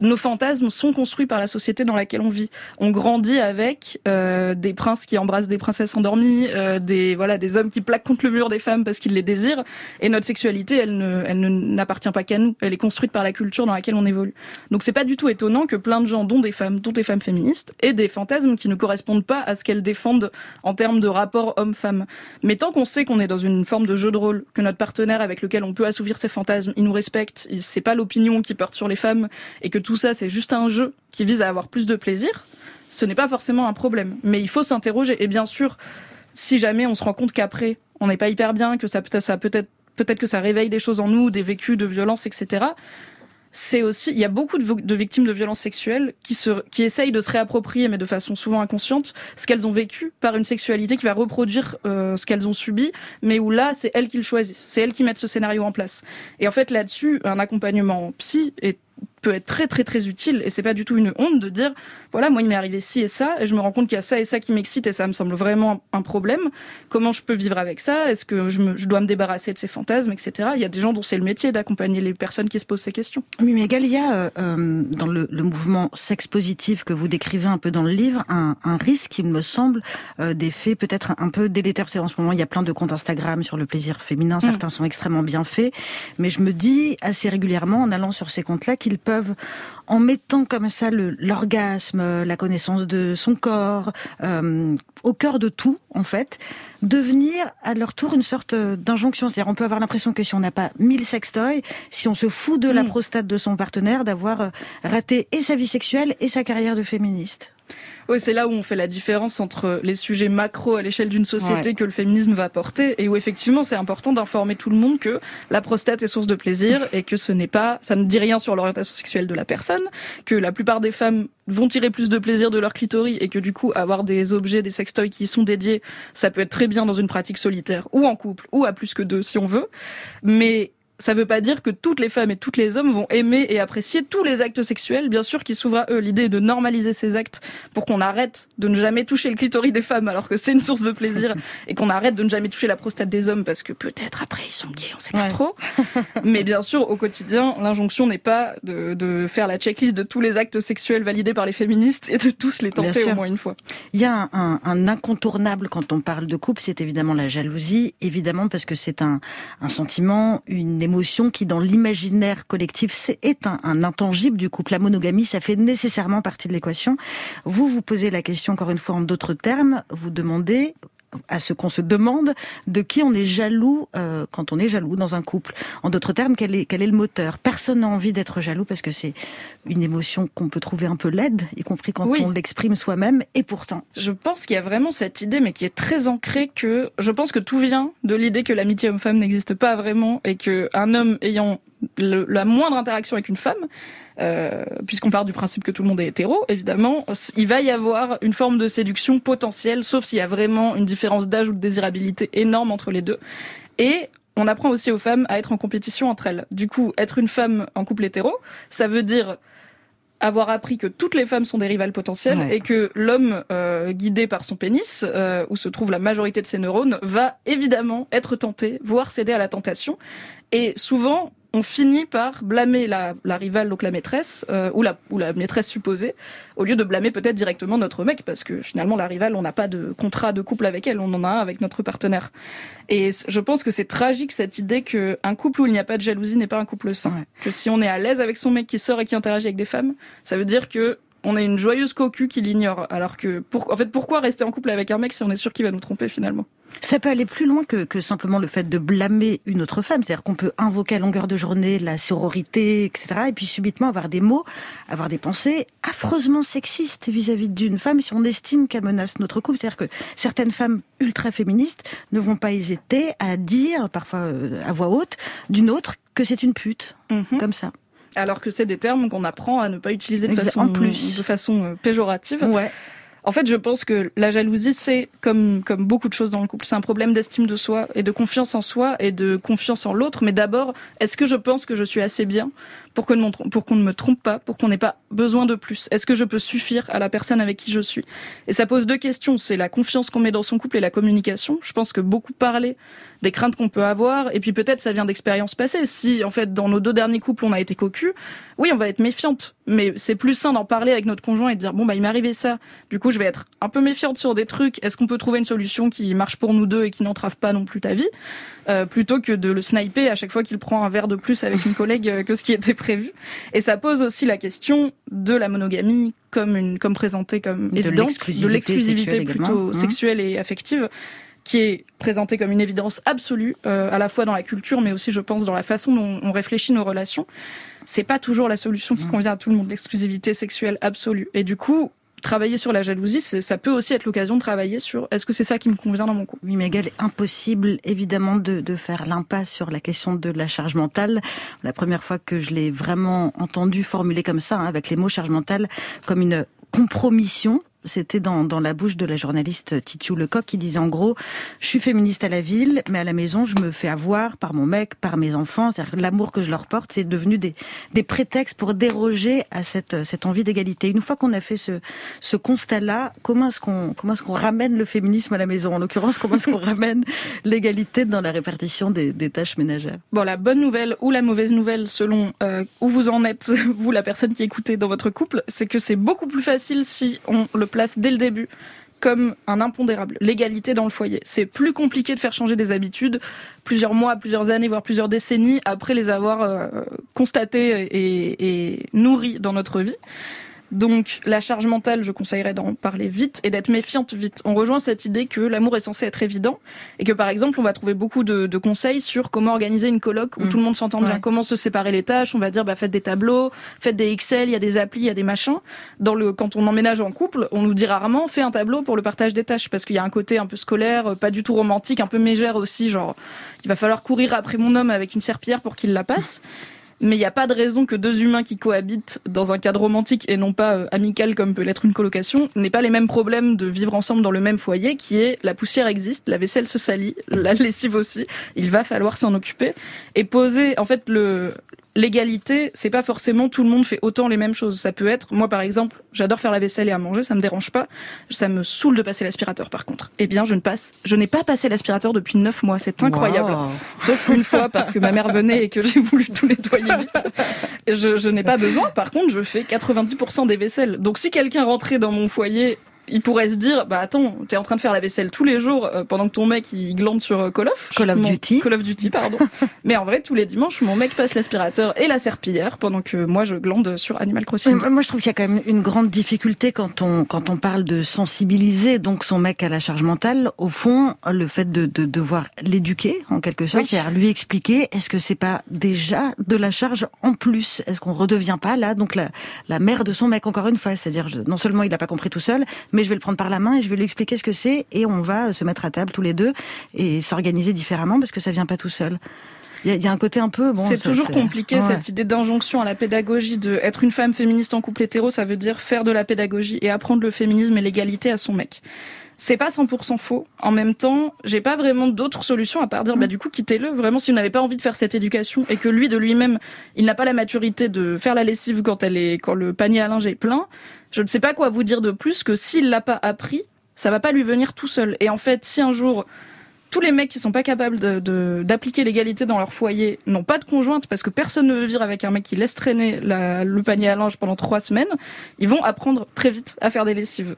nos fantasmes sont construits par la société dans laquelle on vit. On grandit avec euh, des princes qui embrassent des princesses endormies, euh, des voilà des hommes qui plaquent contre le mur des femmes parce qu'ils les désirent. Et notre sexualité, elle ne, elle n'appartient pas qu'à nous. Elle est construite par la culture dans laquelle on évolue. Donc c'est pas du tout étonnant que plein de gens, dont des femmes, dont des femmes féministes, aient des fantasmes qui ne correspondent pas à ce qu'elles défendent en termes de rapport homme-femme. Mais tant qu'on sait qu'on est dans une forme de jeu de rôle, que notre partenaire avec lequel on peut assouvir ses fantasmes, il nous respecte, c'est pas l'opinion qui porte sur les femmes et que tout ça c'est juste un jeu qui vise à avoir plus de plaisir, ce n'est pas forcément un problème. Mais il faut s'interroger. Et bien sûr, si jamais on se rend compte qu'après, on n'est pas hyper bien, que ça peut-être, ça peut-être, peut-être que ça réveille des choses en nous, des vécus de violence, etc c'est aussi, il y a beaucoup de, victimes de violences sexuelles qui se, qui essayent de se réapproprier, mais de façon souvent inconsciente, ce qu'elles ont vécu par une sexualité qui va reproduire euh, ce qu'elles ont subi, mais où là, c'est elles qui le choisissent, c'est elles qui mettent ce scénario en place. Et en fait, là-dessus, un accompagnement psy est peut être très très très utile. Et c'est pas du tout une honte de dire voilà moi il m'est arrivé ci et ça et je me rends compte qu'il y a ça et ça qui m'excite et ça me semble vraiment un problème. Comment je peux vivre avec ça? Est-ce que je, me, je dois me débarrasser de ces fantasmes etc il y a des gens dont c'est le métier d'accompagner les personnes qui se posent ces questions. Oui mais Galia euh, euh, dans le, le, mouvement sexe positif que vous décrivez un peu dans le livre un, un risque il me semble euh, d'effets peut-être un, peu délétères. En ce moment il y a plein de comptes Instagram sur le plaisir féminin. Certains mm. sont extrêmement bien faits. Mais je me dis assez régulièrement en allant sur ces comptes là qu'ils peuvent en mettant comme ça l'orgasme, la connaissance de son corps, euh, au cœur de tout, en fait, devenir à leur tour une sorte d'injonction. C'est-à-dire, on peut avoir l'impression que si on n'a pas mille sextoys, si on se fout de la prostate de son partenaire, d'avoir euh, raté et sa vie sexuelle et sa carrière de féministe. Oui, c'est là où on fait la différence entre les sujets macro à l'échelle d'une société que le féminisme va porter et où effectivement c'est important d'informer tout le monde que la prostate est source de plaisir et que ce n'est pas, ça ne dit rien sur l'orientation sexuelle de la personne, que la plupart des femmes vont tirer plus de plaisir de leur clitoris et que du coup avoir des objets, des sextoys qui y sont dédiés, ça peut être très bien dans une pratique solitaire ou en couple ou à plus que deux si on veut. Mais ça veut pas dire que toutes les femmes et tous les hommes vont aimer et apprécier tous les actes sexuels. Bien sûr, qui s'ouvre à eux l'idée de normaliser ces actes pour qu'on arrête de ne jamais toucher le clitoris des femmes alors que c'est une source de plaisir et qu'on arrête de ne jamais toucher la prostate des hommes parce que peut-être après ils sont gays, on sait pas trop. Mais bien sûr, au quotidien, l'injonction n'est pas de, de, faire la checklist de tous les actes sexuels validés par les féministes et de tous les tenter au moins une fois. Il y a un, un incontournable quand on parle de couple, c'est évidemment la jalousie, évidemment parce que c'est un, un sentiment, une qui, dans l'imaginaire collectif, est un, un, intangible du couple. La monogamie, ça fait nécessairement partie de l'équation. Vous, vous posez la question encore une fois en d'autres termes. Vous demandez, à ce qu'on se demande de qui on est jaloux euh, quand on est jaloux dans un couple. En d'autres termes, quel est, quel est le moteur? Personne n'a envie d'être jaloux parce que c'est une émotion qu'on peut trouver un peu laide, y compris quand on l'exprime soi-même. Et pourtant, je pense qu'il y a vraiment cette idée, mais qui est très ancrée, que je pense que tout vient de l'idée que l'amitié homme-femme n'existe pas vraiment et que un homme ayant la moindre interaction avec une femme euh, puisqu'on part du principe que tout le monde est hétéro, évidemment, il va y avoir une forme de séduction potentielle, sauf s'il y a vraiment une différence d'âge ou de désirabilité énorme entre les deux. Et on apprend aussi aux femmes à être en compétition entre elles. Du coup, être une femme en couple hétéro, ça veut dire avoir appris que toutes les femmes sont des rivales potentielles et que l'homme euh, guidé par son pénis, euh, où se trouve la majorité de ses neurones, va évidemment être tenté, voire céder à la tentation. Et souvent, on finit par blâmer la, rivale, donc la maîtresse, euh, ou, la, ou la maîtresse supposée, au lieu de blâmer peut-être directement notre mec, parce que finalement la rivale, on n'a pas de contrat de couple avec elle, on en a un avec notre partenaire. Et je pense que c'est tragique cette idée qu'un couple où il n'y a pas de jalousie n'est pas un couple sain. Que si on est à l'aise avec son mec qui sort et qui interagit avec des femmes, ça veut dire que on est une joyeuse cocu qui l'ignore. Alors que, pour, en fait, pourquoi rester en couple avec un mec si on est sûr qu'il va nous tromper finalement? Ça peut aller plus loin que, que simplement le fait de blâmer une autre femme. C'est-à-dire qu'on peut invoquer à longueur de journée la sororité, etc. Et puis subitement avoir des mots, avoir des pensées affreusement sexistes vis-à-vis d'une femme si on estime qu'elle menace notre couple. C'est-à-dire que certaines femmes ultra féministes ne vont pas hésiter à dire, parfois euh, à voix haute, d'une autre que c'est une pute. Mhm. Comme ça alors que c'est des termes qu'on apprend à ne pas utiliser de façon, plus. De façon euh, péjorative. Ouais. En fait, je pense que la jalousie, c'est comme comme beaucoup de choses dans le couple, c'est un problème d'estime de soi et de confiance en soi et de confiance en l'autre. Mais d'abord, est-ce que je pense que je suis assez bien? Pour qu'on ne me trompe pas, pour qu'on n'ait pas besoin de plus Est-ce que je peux suffire à la personne avec qui je suis? Et ça pose deux questions. C'est la confiance qu'on met dans son couple et la communication. Je pense que beaucoup parler des craintes qu'on peut avoir, et puis peut-être ça vient d'expériences passées. Si en fait dans nos deux derniers couples on a été cocu, oui on va être méfiante, mais c'est plus sain d'en parler avec notre conjoint et de dire bon bah il m'est arrivé ça. Du coup je vais être un peu méfiante sur des trucs. Est-ce qu'on peut trouver une solution qui marche pour nous deux et qui n'entrave pas non plus ta vie, euh, plutôt que de le sniper à chaque fois qu'il prend un verre de plus avec une collègue euh, que ce qui était prévu. Et ça pose aussi la question de la monogamie comme une comme présentée comme évidente, de l'exclusivité plutôt hein. sexuelle et affective qui est présenté comme une évidence absolue, euh, à la fois dans la culture, mais aussi, je pense, dans la façon dont on réfléchit nos relations. c'est pas toujours la solution qui Mmh. convient à tout le monde, l'exclusivité sexuelle absolue. Et du coup, travailler sur la jalousie, ça peut aussi être l'occasion de travailler sur est-ce que c'est ça qui me convient dans mon couple? Oui, mais égal, impossible évidemment de, de faire l'impasse sur la question de la charge mentale. La première fois que je l'ai vraiment entendu formuler comme ça, hein, avec les mots charge mentale, comme une compromission. C'était dans, dans la bouche de la journaliste Titiou Lecoq qui disait en gros, je suis féministe à la ville, mais à la maison, je me fais avoir par mon mec, par mes enfants. C'est-à-dire que l'amour que je leur porte, c'est devenu des, des prétextes pour déroger à cette, cette envie d'égalité. Une fois qu'on a fait ce, ce constat-là, comment est-ce qu'on comment est-ce qu'on ramène le féminisme à la maison? En l'occurrence, comment est-ce qu'on ramène l'égalité dans la répartition des, des tâches ménagères? Bon, la bonne nouvelle ou la mauvaise nouvelle, selon euh, où vous en êtes, vous, la personne qui écoutez dans votre couple, c'est que c'est beaucoup plus facile si on le place dès le début comme un impondérable. L'égalité dans le foyer. C'est plus compliqué de faire changer des habitudes plusieurs mois, plusieurs années, voire plusieurs décennies après les avoir euh, constatées et, et nourries dans notre vie. Donc la charge mentale, je conseillerais d'en parler vite et d'être méfiante vite. On rejoint cette idée que l'amour est censé être évident et que par exemple on va trouver beaucoup de, de conseils sur comment organiser une coloc où Mm. tout le monde s'entend bien, comment se séparer les tâches. On va dire bah faites des tableaux, faites des Excel, il y a des applis, il y a des machins. Dans le quand on emménage en couple, on nous dit rarement fais un tableau pour le partage des tâches parce qu'il y a un côté un peu scolaire, euh, pas du tout romantique, un peu mégère aussi, genre il va falloir courir après mon homme avec une serpillière pour qu'il la passe. Mais il n'y a pas de raison que deux humains qui cohabitent dans un cadre romantique et non pas euh, amical comme peut l'être une colocation n'aient pas les mêmes problèmes de vivre ensemble dans le même foyer qui est la poussière existe, la vaisselle se salit, la lessive aussi, il va falloir s'en occuper. Et poser en fait le l'égalité, c'est pas forcément tout le monde fait autant les mêmes choses. Ça peut être, moi par exemple, j'adore faire la vaisselle et à manger, ça me dérange pas. Ça me saoule de passer l'aspirateur par contre. Eh bien, je ne passe, je n'ai pas passé l'aspirateur depuis neuf mois. C'est incroyable. Wow. Sauf une fois parce que ma mère venait et que j'ai voulu tout nettoyer vite. Je, je n'ai pas besoin. Par contre, je fais 90% des vaisselles. Donc si quelqu'un rentrait dans mon foyer, il pourrait se dire, bah attends, t'es en train de faire la vaisselle tous les jours euh, pendant que ton mec il glande sur euh, Call of. Call of Mon- Duty. Call of Duty, pardon. Mais en vrai, tous les dimanches, mon mec passe l'aspirateur et la serpillière pendant que moi je glande sur Animal Crossing. Ouais, Moi, je trouve qu'il y a quand même une grande difficulté quand on quand on parle de sensibiliser donc son mec à la charge mentale. Au fond, le fait de, de devoir l'éduquer en quelque sorte, Oui. c'est-à-dire lui expliquer, est-ce que c'est pas déjà de la charge en plus? Est-ce qu'on redevient pas là donc la la mère de son mec encore une fois? C'est-à-dire non seulement il n'a pas compris tout seul, mais je vais le prendre par la main et je vais lui expliquer ce que c'est et on va se mettre à table tous les deux et s'organiser différemment parce que ça vient pas tout seul. Il y a, il y a un côté un peu bon. c'est toujours compliqué Ouais. cette idée d'injonction à la pédagogie de être une femme féministe en couple hétéro, ça veut dire faire de la pédagogie et apprendre le féminisme et l'égalité à son mec. C'est pas 100% faux. En même temps, j'ai pas vraiment d'autres solutions à part dire bah du coup quittez-le. Vraiment si vous n'avez pas envie de faire cette éducation et que lui de lui-même, il n'a pas la maturité de faire la lessive quand elle est quand le panier à linge est plein, je ne sais pas quoi vous dire de plus que s'il l'a pas appris, ça va pas lui venir tout seul. Et en fait, si un jour tous les mecs qui sont pas capables de- de- d'appliquer l'égalité dans leur foyer n'ont pas de conjointe parce que personne ne veut vivre avec un mec qui laisse traîner la- le panier à linge pendant trois semaines, ils vont apprendre très vite à faire des lessives.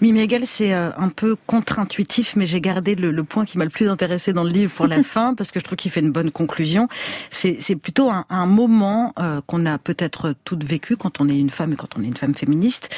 Mimi c'est euh, un peu contre-intuitif, mais j'ai gardé le, le point qui m'a le plus intéressé dans le livre pour la fin, parce que je trouve qu'il fait une bonne conclusion. C'est c'est plutôt un, un moment euh, qu'on a peut-être toutes vécu quand on est une femme et quand on est une femme féministe.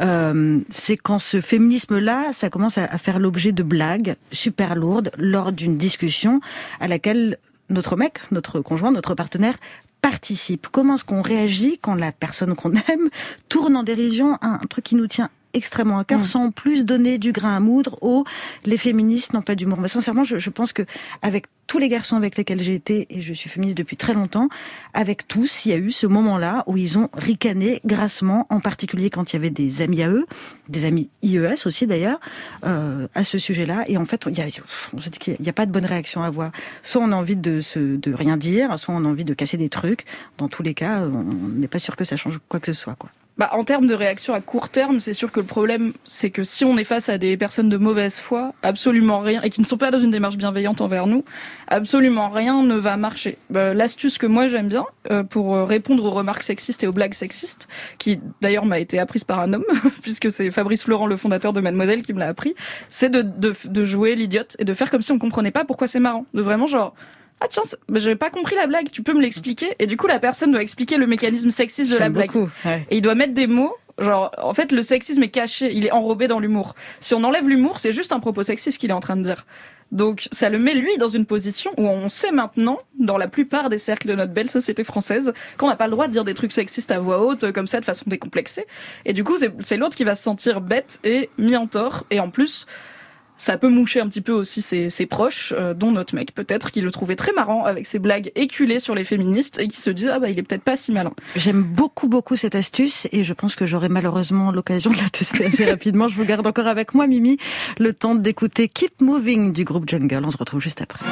Euh, c'est quand ce féminisme-là, ça commence à, à faire l'objet de blagues super lourdes lors d'une discussion à laquelle notre mec, notre conjoint, notre partenaire participe. Comment est-ce qu'on réagit quand la personne qu'on aime tourne en dérision un, truc qui nous tient extrêmement à cœur, Mm. sans plus donner du grain à moudre aux les féministes n'ont pas d'humour. Mais sincèrement, je, je pense que avec tous les garçons avec lesquels j'ai été, et je suis féministe depuis très longtemps, avec tous, il y a eu ce moment-là où ils ont ricané grassement, en particulier quand il y avait des amis à eux, des amis IES aussi d'ailleurs, euh, à ce sujet-là. Et en fait, il y a, on s'est dit qu'il n'y a pas de bonne réaction à avoir. Soit on a envie de, se, de rien dire, soit on a envie de casser des trucs. Dans tous les cas, on n'est pas sûr que ça change quoi que ce soit. Quoi. Bah, en termes de réaction à court terme, c'est sûr que le problème, c'est que si on est face à des personnes de mauvaise foi, absolument rien, et qui ne sont pas dans une démarche bienveillante envers nous, absolument rien ne va marcher. Bah, L'astuce que moi j'aime bien euh, pour euh, répondre aux remarques sexistes et aux blagues sexistes, qui d'ailleurs m'a été apprise par un homme, puisque c'est Fabrice Florent, le fondateur de Mademoiselle, qui me l'a appris, c'est de, jouer l'idiote et de faire comme si on comprenait pas pourquoi c'est marrant. De vraiment genre, ah tiens, bah, j'avais pas compris la blague, tu peux me l'expliquer Et du coup, la personne doit expliquer le mécanisme sexiste de la blague. beaucoup, ouais. Et il doit mettre des mots. Genre, en fait, le sexisme est caché, il est enrobé dans l'humour. Si on enlève l'humour, c'est juste un propos sexiste qu'il est en train de dire. Donc ça le met lui dans une position où on sait maintenant, dans la plupart des cercles de notre belle société française, qu'on n'a pas le droit de dire des trucs sexistes à voix haute comme ça de façon décomplexée. Et du coup c'est l'autre qui va se sentir bête et mis en tort. Et en plus ça peut moucher un petit peu aussi ses, proches, euh, dont notre mec peut-être, qui le trouvait très marrant avec ses blagues éculées sur les féministes et qui se dit ah bah il est peut-être pas si malin. J'aime beaucoup beaucoup cette astuce et je pense que j'aurai malheureusement l'occasion de la tester assez rapidement. Je vous garde encore avec moi Mimi, le temps d'écouter Keep Moving du groupe Jungle. On se retrouve juste après.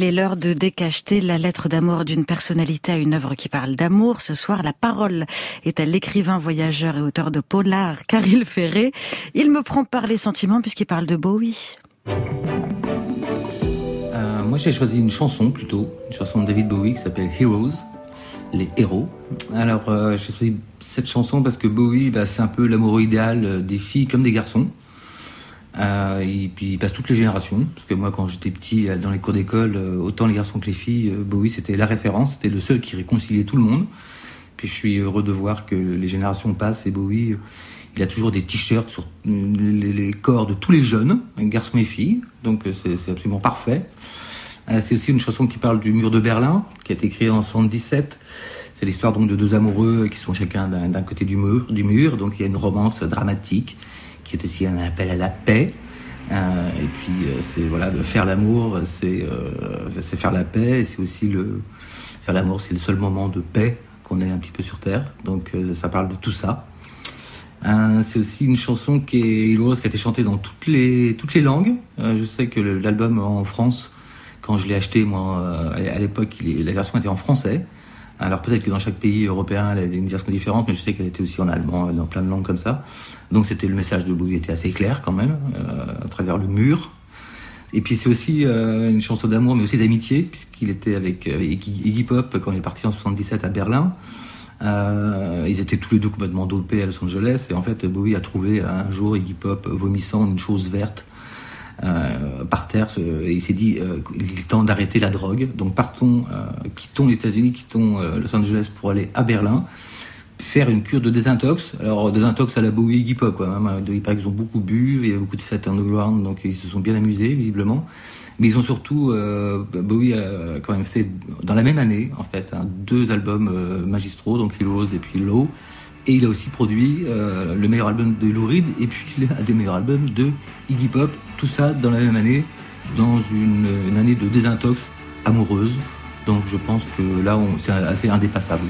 Il est l'heure de décacheter la lettre d'amour d'une personnalité à une œuvre qui parle d'amour. Ce soir, la parole est à l'écrivain, voyageur et auteur de polar, Caril Ferré. Il me prend par les sentiments puisqu'il parle de Bowie. Euh, moi, j'ai choisi une chanson plutôt, une chanson de David Bowie qui s'appelle Heroes, les héros. Alors, euh, j'ai choisi cette chanson parce que Bowie, bah, c'est un peu l'amour idéal des filles comme des garçons. Euh, et puis il passe toutes les générations, parce que moi quand j'étais petit euh, dans les cours d'école, euh, autant les garçons que les filles, Bowie c'était la référence, c'était le seul qui réconciliait tout le monde. Puis je suis heureux de voir que les générations passent et Bowie, il a toujours des t-shirts sur les, corps de tous les jeunes, garçons et filles, donc c'est absolument parfait. c'est aussi une chanson qui parle du mur de Berlin, qui a été créée en 77. C'est l'histoire donc de deux amoureux qui sont chacun d'un côté du mur, du mur, donc il y a une romance dramatique qui est aussi un appel à la paix. Euh, et puis euh, c'est voilà de faire l'amour, c'est euh, c'est faire la paix. C'est aussi le faire l'amour, c'est le seul moment de paix qu'on ait un petit peu sur terre. Donc ça parle de tout ça. c'est aussi une chanson qui est qui a été chantée dans toutes les toutes les langues. je sais que l'album en France, quand je l'ai acheté moi à l'époque, la version était en français. Alors peut-être que dans chaque pays européen, elle a une version différente, mais je sais qu'elle était aussi en allemand, dans plein de langues comme ça. Donc c'était le message de Bowie était assez clair quand même, euh, à travers le mur. Et puis c'est aussi euh, une chanson d'amour, mais aussi d'amitié, puisqu'il était avec euh, Iggy Pop quand il est parti en 77 à Berlin. Ils étaient tous les deux complètement dopés à Los Angeles, et en fait Bowie a trouvé un jour Iggy Pop vomissant une chose verte euh, par terre, il s'est dit euh, il est temps d'arrêter la drogue. Donc partons, euh, quittons les États-Unis, quittons Los Angeles pour aller à Berlin faire une cure de désintox. Alors désintox à la Bowie Iggy Pop quoi. Même, il paraît ont beaucoup bu, il y a beaucoup de fêtes underground, donc ils se sont bien amusés visiblement. Mais ils ont surtout, euh, Bowie a quand même fait dans la même année en fait hein, deux albums euh, magistraux, donc Heroes et puis Low. Et il a aussi produit euh, le meilleur album de Lou Reed et puis un des meilleurs albums de Iggy Pop. Tout ça dans la même année, dans une, année de désintox amoureuse. Donc je pense que là, c'est assez indépassable.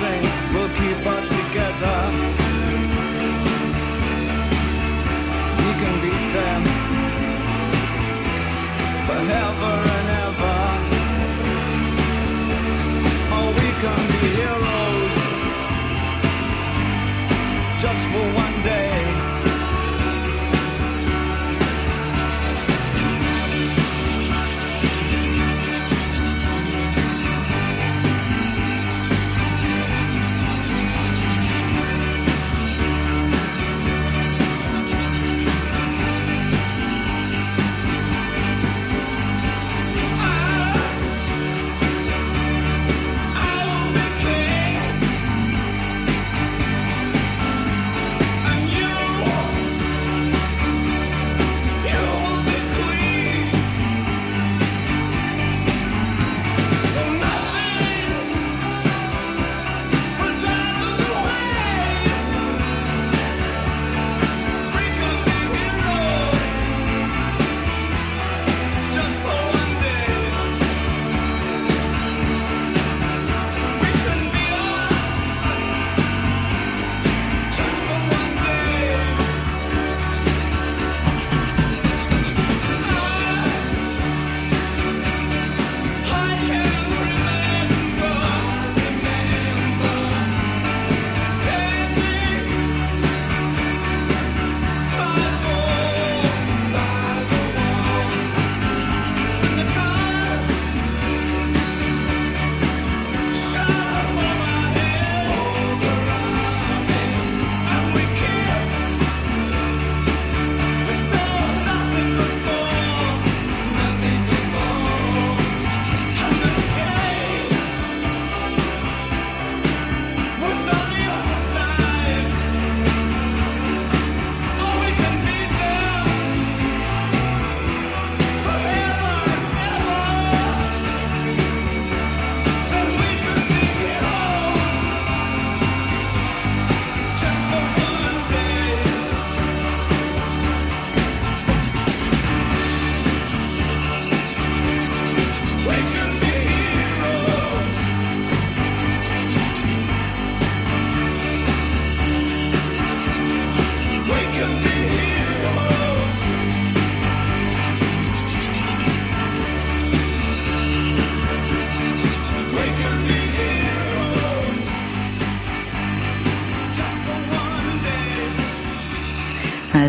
Nothing will keep us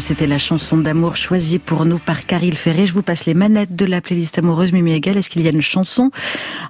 C'était la chanson d'amour choisie pour nous par Caril Ferré. Je vous passe les manettes de la playlist amoureuse Mimi Egal. Est-ce qu'il y a une chanson,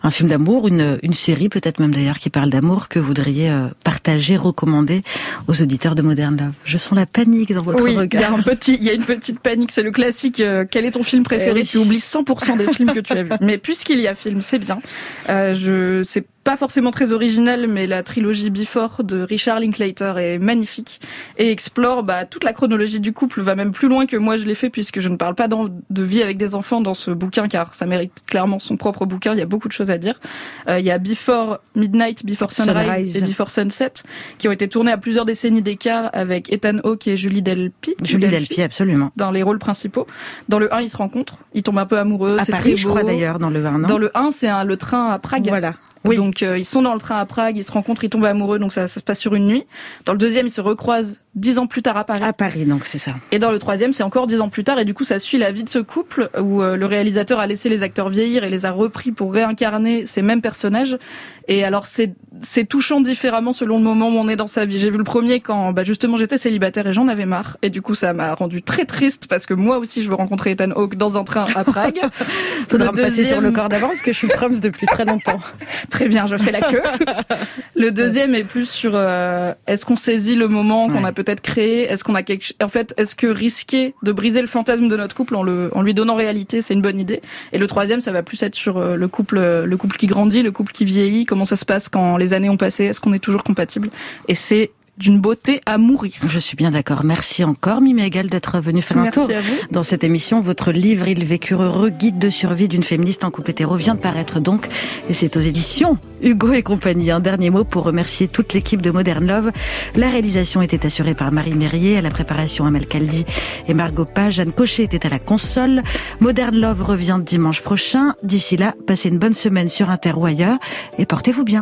un film d'amour, une, une série peut-être même d'ailleurs qui parle d'amour que vous voudriez euh, partager, recommander aux auditeurs de Modern Love Je sens la panique dans votre oui, regard. Il y, a un petit, il y a une petite panique. C'est le classique. Euh, quel est ton film préféré eh Tu oublies 100% des films que tu as vus. Mais puisqu'il y a film, c'est bien. Euh, je sais pas forcément très original, mais la trilogie Before de Richard Linklater est magnifique et explore bah, toute la chronologie du couple, va même plus loin que moi je l'ai fait puisque je ne parle pas de vie avec des enfants dans ce bouquin car ça mérite clairement son propre bouquin, il y a beaucoup de choses à dire. Euh, il y a Before Midnight, Before Sunrise, et Before Sunset qui ont été tournés à plusieurs décennies d'écart avec Ethan Hawke et Julie Delpy. Julie Delpy, absolument. Dans les rôles principaux. Dans le 1, ils se rencontrent, ils tombent un peu amoureux, c'est très beau. je crois d'ailleurs dans le 1, Dans le 1, c'est le train à Prague. Voilà. Oui. Donc euh, ils sont dans le train à Prague, ils se rencontrent, ils tombent amoureux, donc ça, ça se passe sur une nuit. Dans le deuxième, ils se recroisent dix ans plus tard à Paris. À Paris, donc c'est ça. Et dans le troisième, c'est encore dix ans plus tard, et du coup, ça suit la vie de ce couple où euh, le réalisateur a laissé les acteurs vieillir et les a repris pour réincarner ces mêmes personnages. Et alors, c'est c'est touchant différemment selon le moment où on est dans sa vie. J'ai vu le premier quand bah, justement j'étais célibataire et j'en avais marre, et du coup, ça m'a rendu très triste parce que moi aussi, je veux rencontrer Ethan Hawke dans un train à Prague. Faudra me passer sur le corps d'avant parce que je suis proms depuis très longtemps. très bien, je fais la queue. le deuxième est plus sur euh, est-ce qu'on saisit le moment qu'on a peut-être créé, est-ce qu'on a quelque en fait est-ce que risquer de briser le fantasme de notre couple en le en lui donnant réalité, c'est une bonne idée? Et le troisième, ça va plus être sur euh, le couple le couple qui grandit, le couple qui vieillit, comment ça se passe quand les années ont passé, est-ce qu'on est toujours compatible? Et c'est d'une beauté à mourir. Je suis bien d'accord. Merci encore, Mimi Egal, d'être venue faire un tour dans cette émission. Votre livre, Il vécure heureux, guide de survie d'une féministe en couple hétéro, vient de paraître donc, et c'est aux éditions Hugo et compagnie. Un dernier mot pour remercier toute l'équipe de Modern Love. La réalisation était assurée par Marie Mérier, à la préparation Amel Caldi et Margot Page. Anne Cochet était à la console. Modern Love revient dimanche prochain. D'ici là, passez une bonne semaine sur Inter ou ailleurs et portez-vous bien.